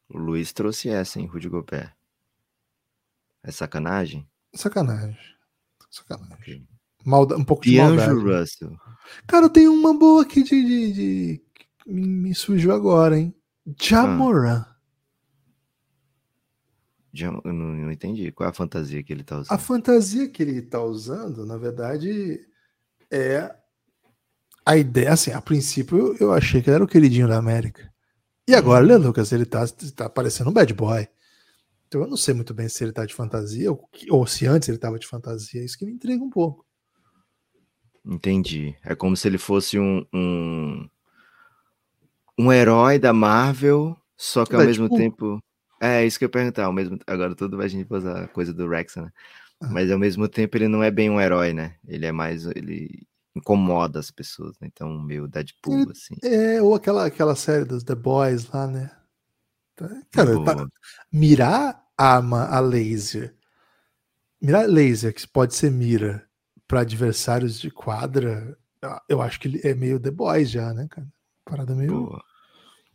O Luiz trouxe essa, hein, Rudy Gobert. É sacanagem? Sacanagem. Sacanagem. Okay. Malda, um pouco de maldade. Russell. Cara, eu tenho uma boa aqui de, de, de me, me surgiu agora, hein? Jamoran. Ah. Eu não, não, entendi. Qual é a fantasia que ele tá usando? A fantasia que ele tá usando, na verdade, é a ideia. Assim, a princípio eu, eu achei que ele era o queridinho da América. E agora, hum. Lucas, ele tá, tá parecendo um bad boy. Então eu não sei muito bem se ele tá de fantasia ou, ou se antes ele tava de fantasia. Isso que me intriga um pouco. Entendi. É como se ele fosse um, um um herói da Marvel, só que ao é, mesmo tipo... tempo. É, isso que eu ia perguntar. Ao mesmo... Agora tudo vai a gente usar a coisa do Rex, né? Ah. Mas ao mesmo tempo ele não é bem um herói, né? Ele é mais. Ele incomoda as pessoas, né? Então, meio Deadpool, ele... assim. É, ou aquela, aquela série dos The Boys lá, né? Tá, cara, tá... mirar arma a laser. Mirar laser, que pode ser mira, para adversários de quadra, eu acho que ele é meio The Boys já, né, cara? Parada meio. Boa.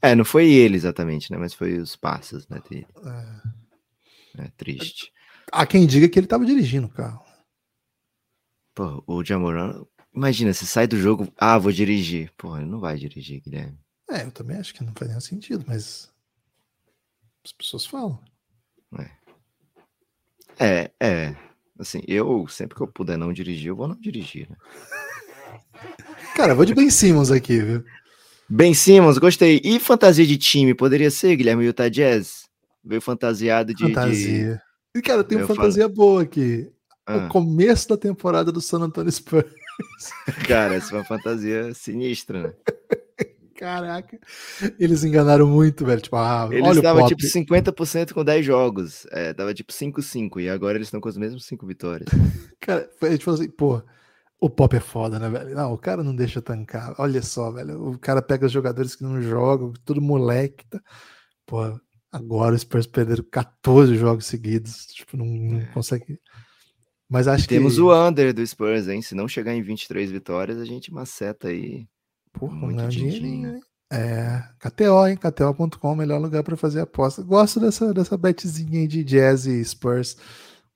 É, não foi ele exatamente, né? Mas foi os passos, né, dele. É. é triste. Há quem diga que ele estava dirigindo o carro. Pô, o Jamoran, imagina, você sai do jogo, ah, vou dirigir. Pô, ele não vai dirigir, Guilherme. É, eu também acho que não faz nenhum sentido, mas as pessoas falam. É. É, é. Assim, eu, sempre que eu puder não dirigir, eu vou não dirigir, né? Cara, vou de Ben Simmons aqui, viu? Ben Simmons, gostei. E fantasia de time, poderia ser, Guilherme Utah Jazz? Veio fantasiado de. Fantasia. De... E, cara, tem uma fantasia falo... boa aqui. Ah. O começo da temporada do San Antonio Spurs. cara, essa é uma fantasia sinistra, né? Caraca. Eles enganaram muito, velho. Tipo, ah, eles estavam tipo 50% com 10 jogos. É, tava tipo 5-5. E agora eles estão com as mesmas 5 vitórias. cara, a gente falou assim, pô, o Pop é foda, né, velho? Não, o cara não deixa tancar. Olha só, velho. O cara pega os jogadores que não jogam, tudo moleque. Tá... Pô, agora os Spurs perderam 14 jogos seguidos. Tipo, não, não é. consegue. Mas acho Temos que. Temos o under do Spurs, hein? Se não chegar em 23 vitórias, a gente maceta aí. Porra, muito um dinheirinho, hein? É, KTO, hein? KTO.com, melhor lugar para fazer aposta. Gosto dessa, dessa betzinha aí de Jazz e Spurs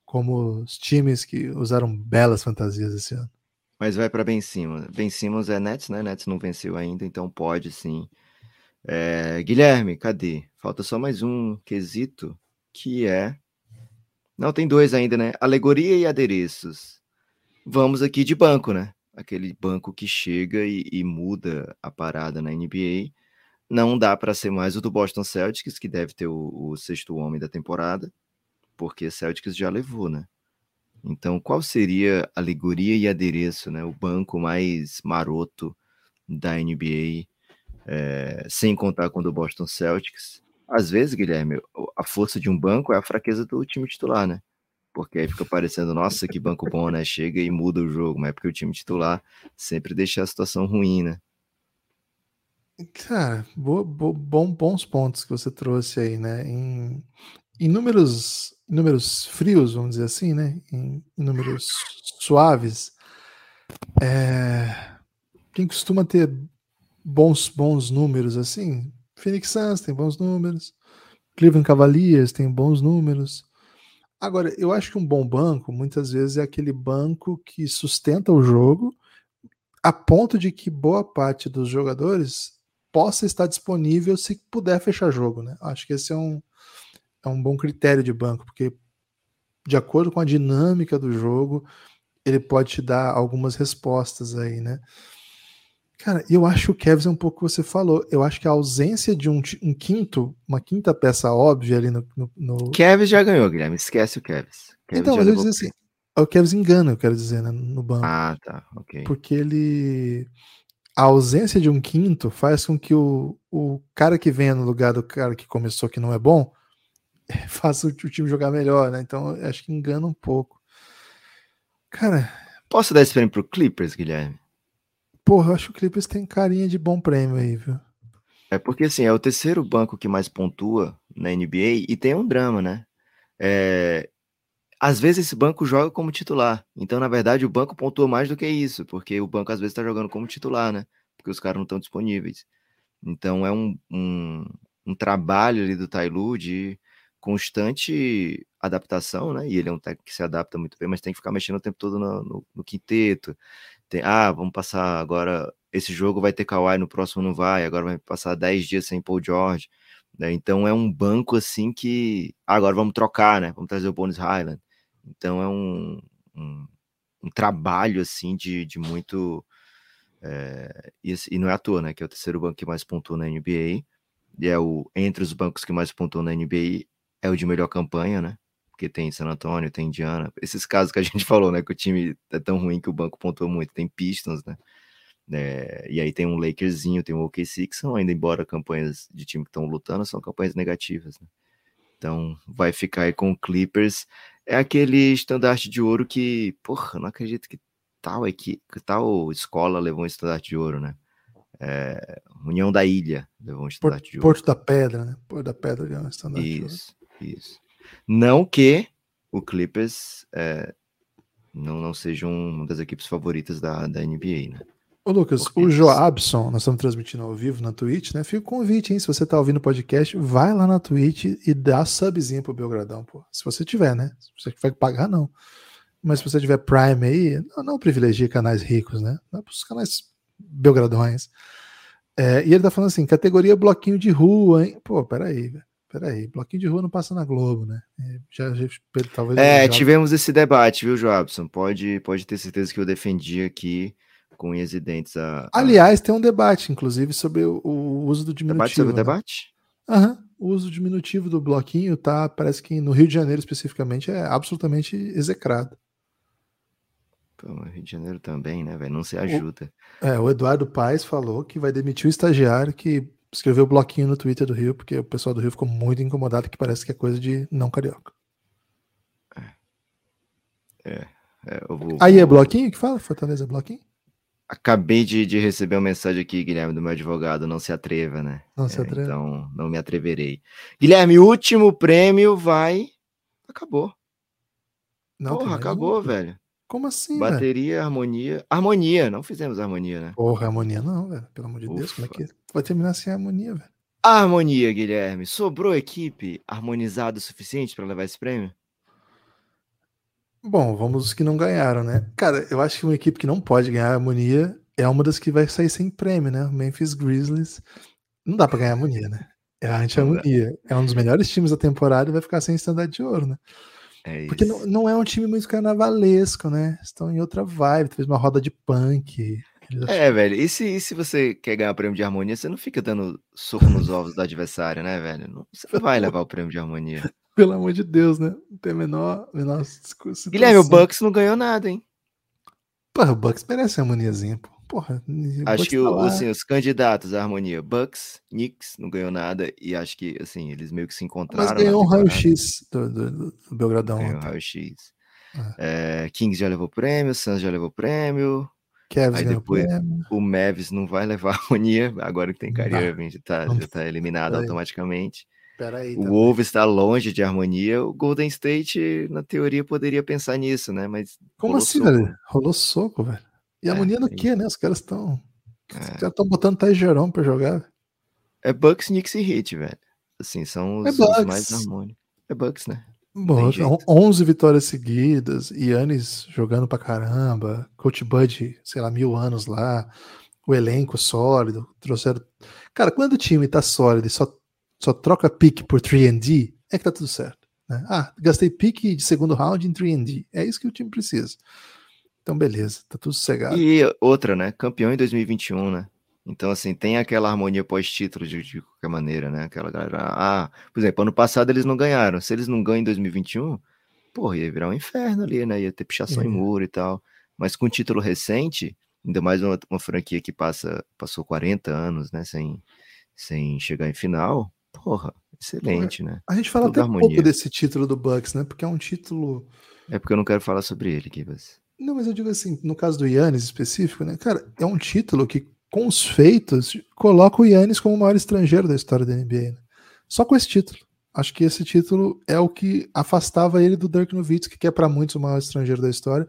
como os times que usaram belas fantasias esse ano. Mas vai para Ben Simmons. Ben Simmons é Nets, né? Nets não venceu ainda, então pode sim. É, Guilherme, cadê? Falta só mais um quesito, que é. Não, tem dois ainda, né? Alegoria e adereços. Vamos aqui de banco, né? Aquele banco que chega e, e muda a parada na NBA. Não dá para ser mais o do Boston Celtics, que deve ter o, o sexto homem da temporada, porque Celtics já levou, né? Então, qual seria alegoria e adereço, né? O banco mais maroto da NBA, é, eh, sem contar com o do Boston Celtics. Às vezes, Guilherme, a força de um banco é a fraqueza do time titular, né? Porque aí fica parecendo, nossa, que banco bom, né? Chega e muda o jogo, mas é porque o time titular sempre deixa a situação ruim, né? Cara, bo, bo, bom, bons pontos que você trouxe aí, né? Em, em números, números frios, vamos dizer assim, né? Em, em números suaves, É... Quem costuma ter bons, bons números assim? Phoenix Suns tem bons números. Cleveland Cavaliers tem bons números. Agora, eu acho que um bom banco, muitas vezes, é aquele banco que sustenta o jogo a ponto de que boa parte dos jogadores possa estar disponível se puder fechar jogo, né? Acho que esse é um, é um bom critério de banco, porque de acordo com a dinâmica do jogo, ele pode te dar algumas respostas aí, né? Cara, eu acho que o Kevs é um pouco o que você falou. Eu acho que a ausência de um, um quinto, uma quinta peça óbvia ali no. no, no... Kevs já ganhou, Guilherme. Esquece o Kevs. Kevs então, mas eu dizer assim, o Kevs engana, eu quero dizer, né, no banco. Ah, tá, ok. Porque ele. A ausência de um quinto faz com que o, o cara que venha no lugar do cara que começou que não é bom faça o, o time jogar melhor, né? Então acho que engana um pouco. Cara. Posso dar esse prêmio pro Clippers, Guilherme? Porra, eu acho que o Clippers tem carinha de bom prêmio aí, viu? É porque, assim, é o terceiro banco que mais pontua na NBA e tem um drama, né? É... Às vezes esse banco joga como titular. Então, na verdade, o banco pontua mais do que isso, porque o banco às vezes está jogando como titular, né? Porque os caras não estão disponíveis. Então, é um, um, um trabalho ali do Tailu de constante adaptação, né? E ele é um técnico que se adapta muito bem, mas tem que ficar mexendo o tempo todo no, no, no quinteto, tem, ah, vamos passar agora, esse jogo vai ter Kawhi, no próximo não vai, agora vai passar 10 dias sem Paul George, né? Então é um banco assim que, ah, agora vamos trocar, né? Vamos trazer o Bones Highland. Então é um, um, um trabalho assim de, de muito é, e, e, não é à toa, né? Que é o terceiro banco que mais pontuou na NBA. E é o entre os bancos que mais pontuou na NBA é o de melhor campanha, né? Porque tem San Antonio, tem Indiana, esses casos que a gente falou, né, que o time é tão ruim que o banco pontuou muito, tem Pistons, né, é, e aí tem um Lakerzinho, tem um OKC, que são ainda, embora campanhas de time que estão lutando, são campanhas negativas, né? Então, vai ficar aí com o Clippers, é aquele estandarte de ouro que, porra, não acredito que tal equipe, que tal escola levou um estandarte de ouro, né? É, União da Ilha levou um estandarte Porto, de ouro. Porto da Pedra, né? Porto da Pedra levou um estandarte isso, de ouro. Isso, isso. Não que o Clippers é, não, não seja uma das equipes favoritas da, da NBA, né? Ô Lucas, Porque... o Joabson, nós estamos transmitindo ao vivo na Twitch, né? Fica o convite, hein? Se você tá ouvindo o podcast, vai lá na Twitch e dá subzinho pro Belgradão, pô. Se você tiver, né? Se você vai pagar, não. Mas se você tiver Prime aí, não, não privilegie canais ricos, né? Dá pros canais Belgradões. É, e ele tá falando assim, categoria bloquinho de rua, hein? Pô, peraí, velho. Peraí, bloquinho de rua não passa na Globo, né? É, já, já talvez. É, já... tivemos esse debate, viu, Joabson? Pode, pode ter certeza que eu defendi aqui com unhas e dentes a, a... Aliás, tem um debate, inclusive, sobre o, o uso do diminutivo. Debate sobre né? o debate? Aham. Uhum. O uso diminutivo do bloquinho tá, parece que no Rio de Janeiro especificamente é absolutamente execrado. Pô, no Rio de Janeiro também, né, velho? Não se ajuda. O, é, o Eduardo Paes falou que vai demitir o estagiário que escreveu bloquinho no Twitter do Rio, porque o pessoal do Rio ficou muito incomodado, que parece que é coisa de não carioca. É. é vou, Aí é bloquinho que fala? Fortaleza é bloquinho? Acabei de, de, receber uma mensagem aqui, Guilherme, do meu advogado. Não se atreva, né? Não se é, atreva. Então, não me atreverei. Guilherme, último prêmio vai. Acabou. Não, Porra, acabou, velho. Como assim? Bateria, velho? harmonia. Harmonia, não fizemos harmonia, né? Porra, harmonia não, velho. Pelo amor de Ufa. Deus, como é que vai terminar sem harmonia, velho? Harmonia, Guilherme. Sobrou equipe harmonizada o suficiente para levar esse prêmio? Bom, vamos os que não ganharam, né? Cara, eu acho que uma equipe que não pode ganhar harmonia é uma das que vai sair sem prêmio, né? O Memphis Grizzlies. Não dá para ganhar harmonia, né? É a anti-harmonia. É um dos melhores times da temporada e vai ficar sem estandarte de ouro, né? É Porque não, não, é um time muito carnavalesco, né? Estão em outra vibe, fez uma roda de punk. É, velho. E se, e se você quer ganhar o prêmio de harmonia, você não fica dando soco nos ovos do adversário, né, velho? Não, você não vai levar o prêmio de harmonia. Pelo amor de Deus, né? Não tem a menor, menor situação. Guilherme, o Bucks não ganhou nada, hein? Porra, o Bucks merece harmoniazinha, pô. Porra, acho que o, assim, os candidatos à harmonia, Bucks, Knicks, não ganhou nada, e acho que assim, eles meio que se encontraram. Mas ganhou um raio-x do, do, do, Belgradão. Ganhou um raio-x. É. É, Kings já levou prêmio, Suns já levou prêmio. Kevs Aí depois o Mavis não vai levar harmonia, agora que tem Kyrie já tá, já tá eliminado automaticamente. Peraí, o Wolves está longe de harmonia. O Golden State, na teoria, poderia pensar nisso, né? Mas como assim, soco. velho? Rolou soco, velho. E É, harmonia no é quê, né? Os caras estão. É. Já estão botando Thais Jerome pra jogar. É Bucks, Knicks e Heat, velho. Assim, são os, É os mais harmônicos. É Bucks, né? Bom, jeito. 11 vitórias seguidas, Yannis jogando pra caramba, Coach Bud, sei lá, mil anos lá, o elenco sólido, trouxeram. Cara, quando o time tá sólido e só, só troca pique por 3D, é que tá tudo certo. né? Ah, gastei pique de segundo round em 3D. É isso que o time precisa. Então, beleza, tá tudo sossegado. E outra, né? Campeão em 2021, né? Então, assim, tem aquela harmonia pós-título de, de qualquer maneira, né? Aquela galera. Ah, por exemplo, ano passado eles não ganharam. Se eles não ganham em 2021, porra, ia virar um inferno ali, né? Ia ter pichação em Ia. muro e tal. Mas com título recente, ainda mais uma, uma franquia que passa, passou 40 anos, né? Sem, sem chegar em final, porra, excelente, né? A gente fala tudo até harmonia. pouco desse título do Bucks, né? Porque é um título. É porque eu não quero falar sobre ele, Kivas. Não, mas eu digo assim, no caso do Yannis específico, né? Cara, é um título que, com os feitos, coloca o Yannis como o maior estrangeiro da história da NBA. Né? Só com esse título. Acho que esse título é o que afastava ele do Dirk Nowitzki, que é para muitos o maior estrangeiro da história.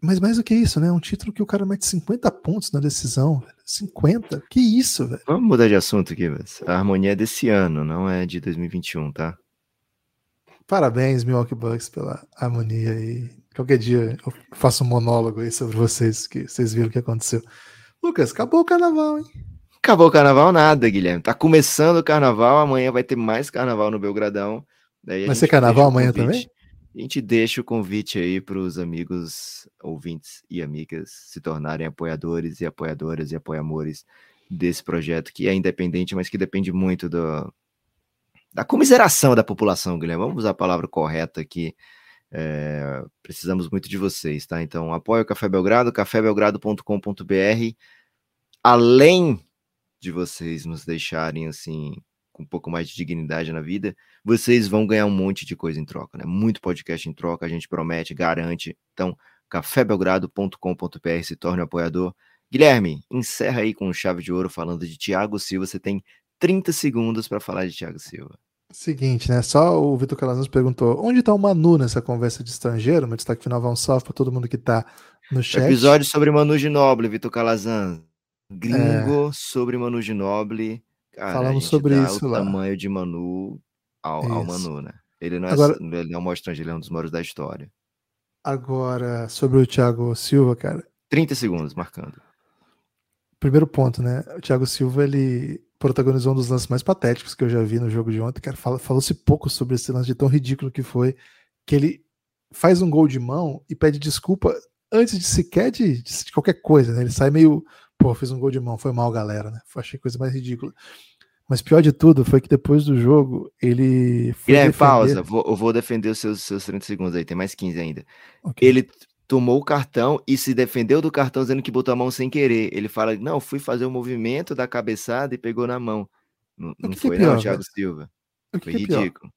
Mas mais do que isso, né? É um título que o cara mete 50 pontos na decisão. Velho. 50? Que isso, velho? Vamos mudar de assunto, Kivas. A harmonia é desse ano, não é de 2021, tá? Parabéns, Milwaukee Bucks, pela harmonia aí. Qualquer dia eu faço um monólogo aí sobre vocês, que vocês viram o que aconteceu. Lucas, acabou o carnaval, hein? Acabou o carnaval nada, Guilherme. Tá começando o carnaval, amanhã vai ter mais carnaval no Belgradão. Daí Vai ser carnaval amanhã convite- A gente deixa o convite aí para os amigos, ouvintes e amigas se tornarem apoiadores e apoiadoras e apoiamores desse projeto que é independente, mas que depende muito do, da comiseração da população, Guilherme. Vamos usar a palavra correta aqui. É, precisamos muito de vocês, tá? Então, apoia o Café Belgrado, cafébelgrado.com.br. Além de vocês nos deixarem assim com um pouco mais de dignidade na vida, vocês vão ganhar um monte de coisa em troca, né? Muito podcast em troca, a gente promete, garante. Então, cafébelgrado.com.br se torne um apoiador. Guilherme, encerra aí com chave de ouro falando de Thiago Silva. Você tem 30 segundos para falar de Thiago Silva. Seguinte, né? Só o Vitor Calazans perguntou: onde tá o Manu nessa conversa de estrangeiro? Meu destaque final vai um salve pra todo mundo que tá no chat. Episódio sobre Manu Ginóbili, Vitor Calazan. Gringo sobre Manu. Cara, É. Falamos sobre isso o lá. tamanho de Manu ao, ao. Manu, né? Ele não é, Agora- ele não é um estrangeiro, ele é um dos maiores da história. Agora, sobre o Thiago Silva, cara. 30 segundos, marcando. Primeiro ponto, né? O Thiago Silva, ele protagonizou um dos lances mais patéticos que eu já vi no jogo de ontem. Cara, falou-se pouco sobre esse lance de tão ridículo que foi. Que ele faz um gol de mão e pede desculpa antes de sequer de, de qualquer coisa, né? Ele sai meio, pô, fiz um gol de mão, foi mal, galera, né? Achei coisa mais ridícula. Mas pior de tudo foi que depois do jogo, ele Guilherme, defender- pausa. Vou, eu vou defender os seus, seus 30 segundos aí, tem mais 15 ainda. Ok. Ele tomou o cartão e se defendeu do cartão dizendo que botou a mão sem querer. Ele fala, não, fui fazer o movimento da cabeçada e pegou na mão. Não, não que que é foi, pior, não, Thiago Silva. O que Foi que é pior? ridículo.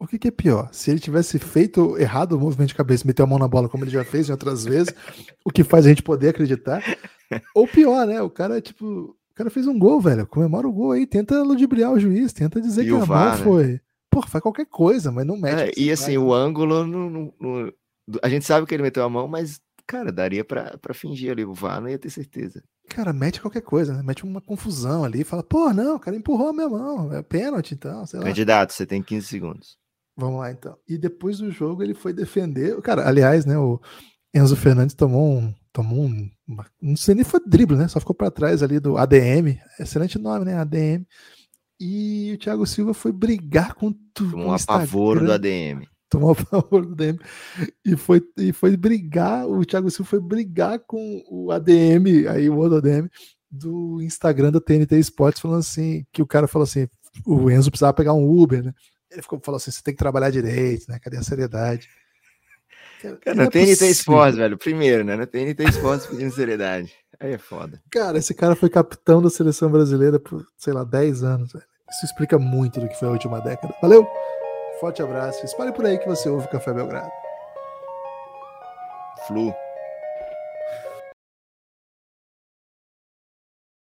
O que, que é pior? Se ele tivesse feito errado o movimento de cabeça, meter a mão na bola como ele já fez em outras vezes, o que faz a gente poder acreditar. Ou pior, né? O cara, tipo, o cara fez um gol, velho. Comemora o gol aí, tenta ludibriar o juiz, tenta dizer E que a VAR, mão né? foi. Pô, faz qualquer coisa, mas não mete. É, e assim, vai. o ângulo, não- não- não- a gente sabe que ele meteu a mão, mas, cara, daria pra, pra fingir ali. O VAR não ia ter certeza. Cara, mete qualquer coisa, né? Mete uma confusão ali, fala, pô, não, o cara empurrou a minha mão. É pênalti, então, sei lá. Candidato, você tem 15 segundos. Vamos lá, então. E depois do jogo ele foi defender. Cara, aliás, né? O Enzo Fernandes tomou um. Tomou um. não sei nem foi drible, né? Só ficou para trás ali do ADM. Excelente nome, né? ADM. E o Thiago Silva foi brigar com tudo. Um apavoro do ADM. Tomou a favor do ADM. E foi, e foi brigar. O Thiago Silva foi brigar com o ADM, aí o outro ADM, do Instagram da TNT Sports, falando assim: que o cara falou assim: o Enzo precisava pegar um Uber, né? Ele ficou, falou assim: você tem que trabalhar direito, né? Cadê a seriedade? Cara, Cara, não é na TNT possível. Sports, velho. Primeiro, né? Na TNT Sports pedindo seriedade. Aí é foda. Cara, esse cara foi capitão da seleção brasileira por, sei lá, 10 anos. velho. Isso explica muito do que foi a última década. Valeu! Forte abraço. Espalhe por aí que você ouve o Café Belgrado. Flu.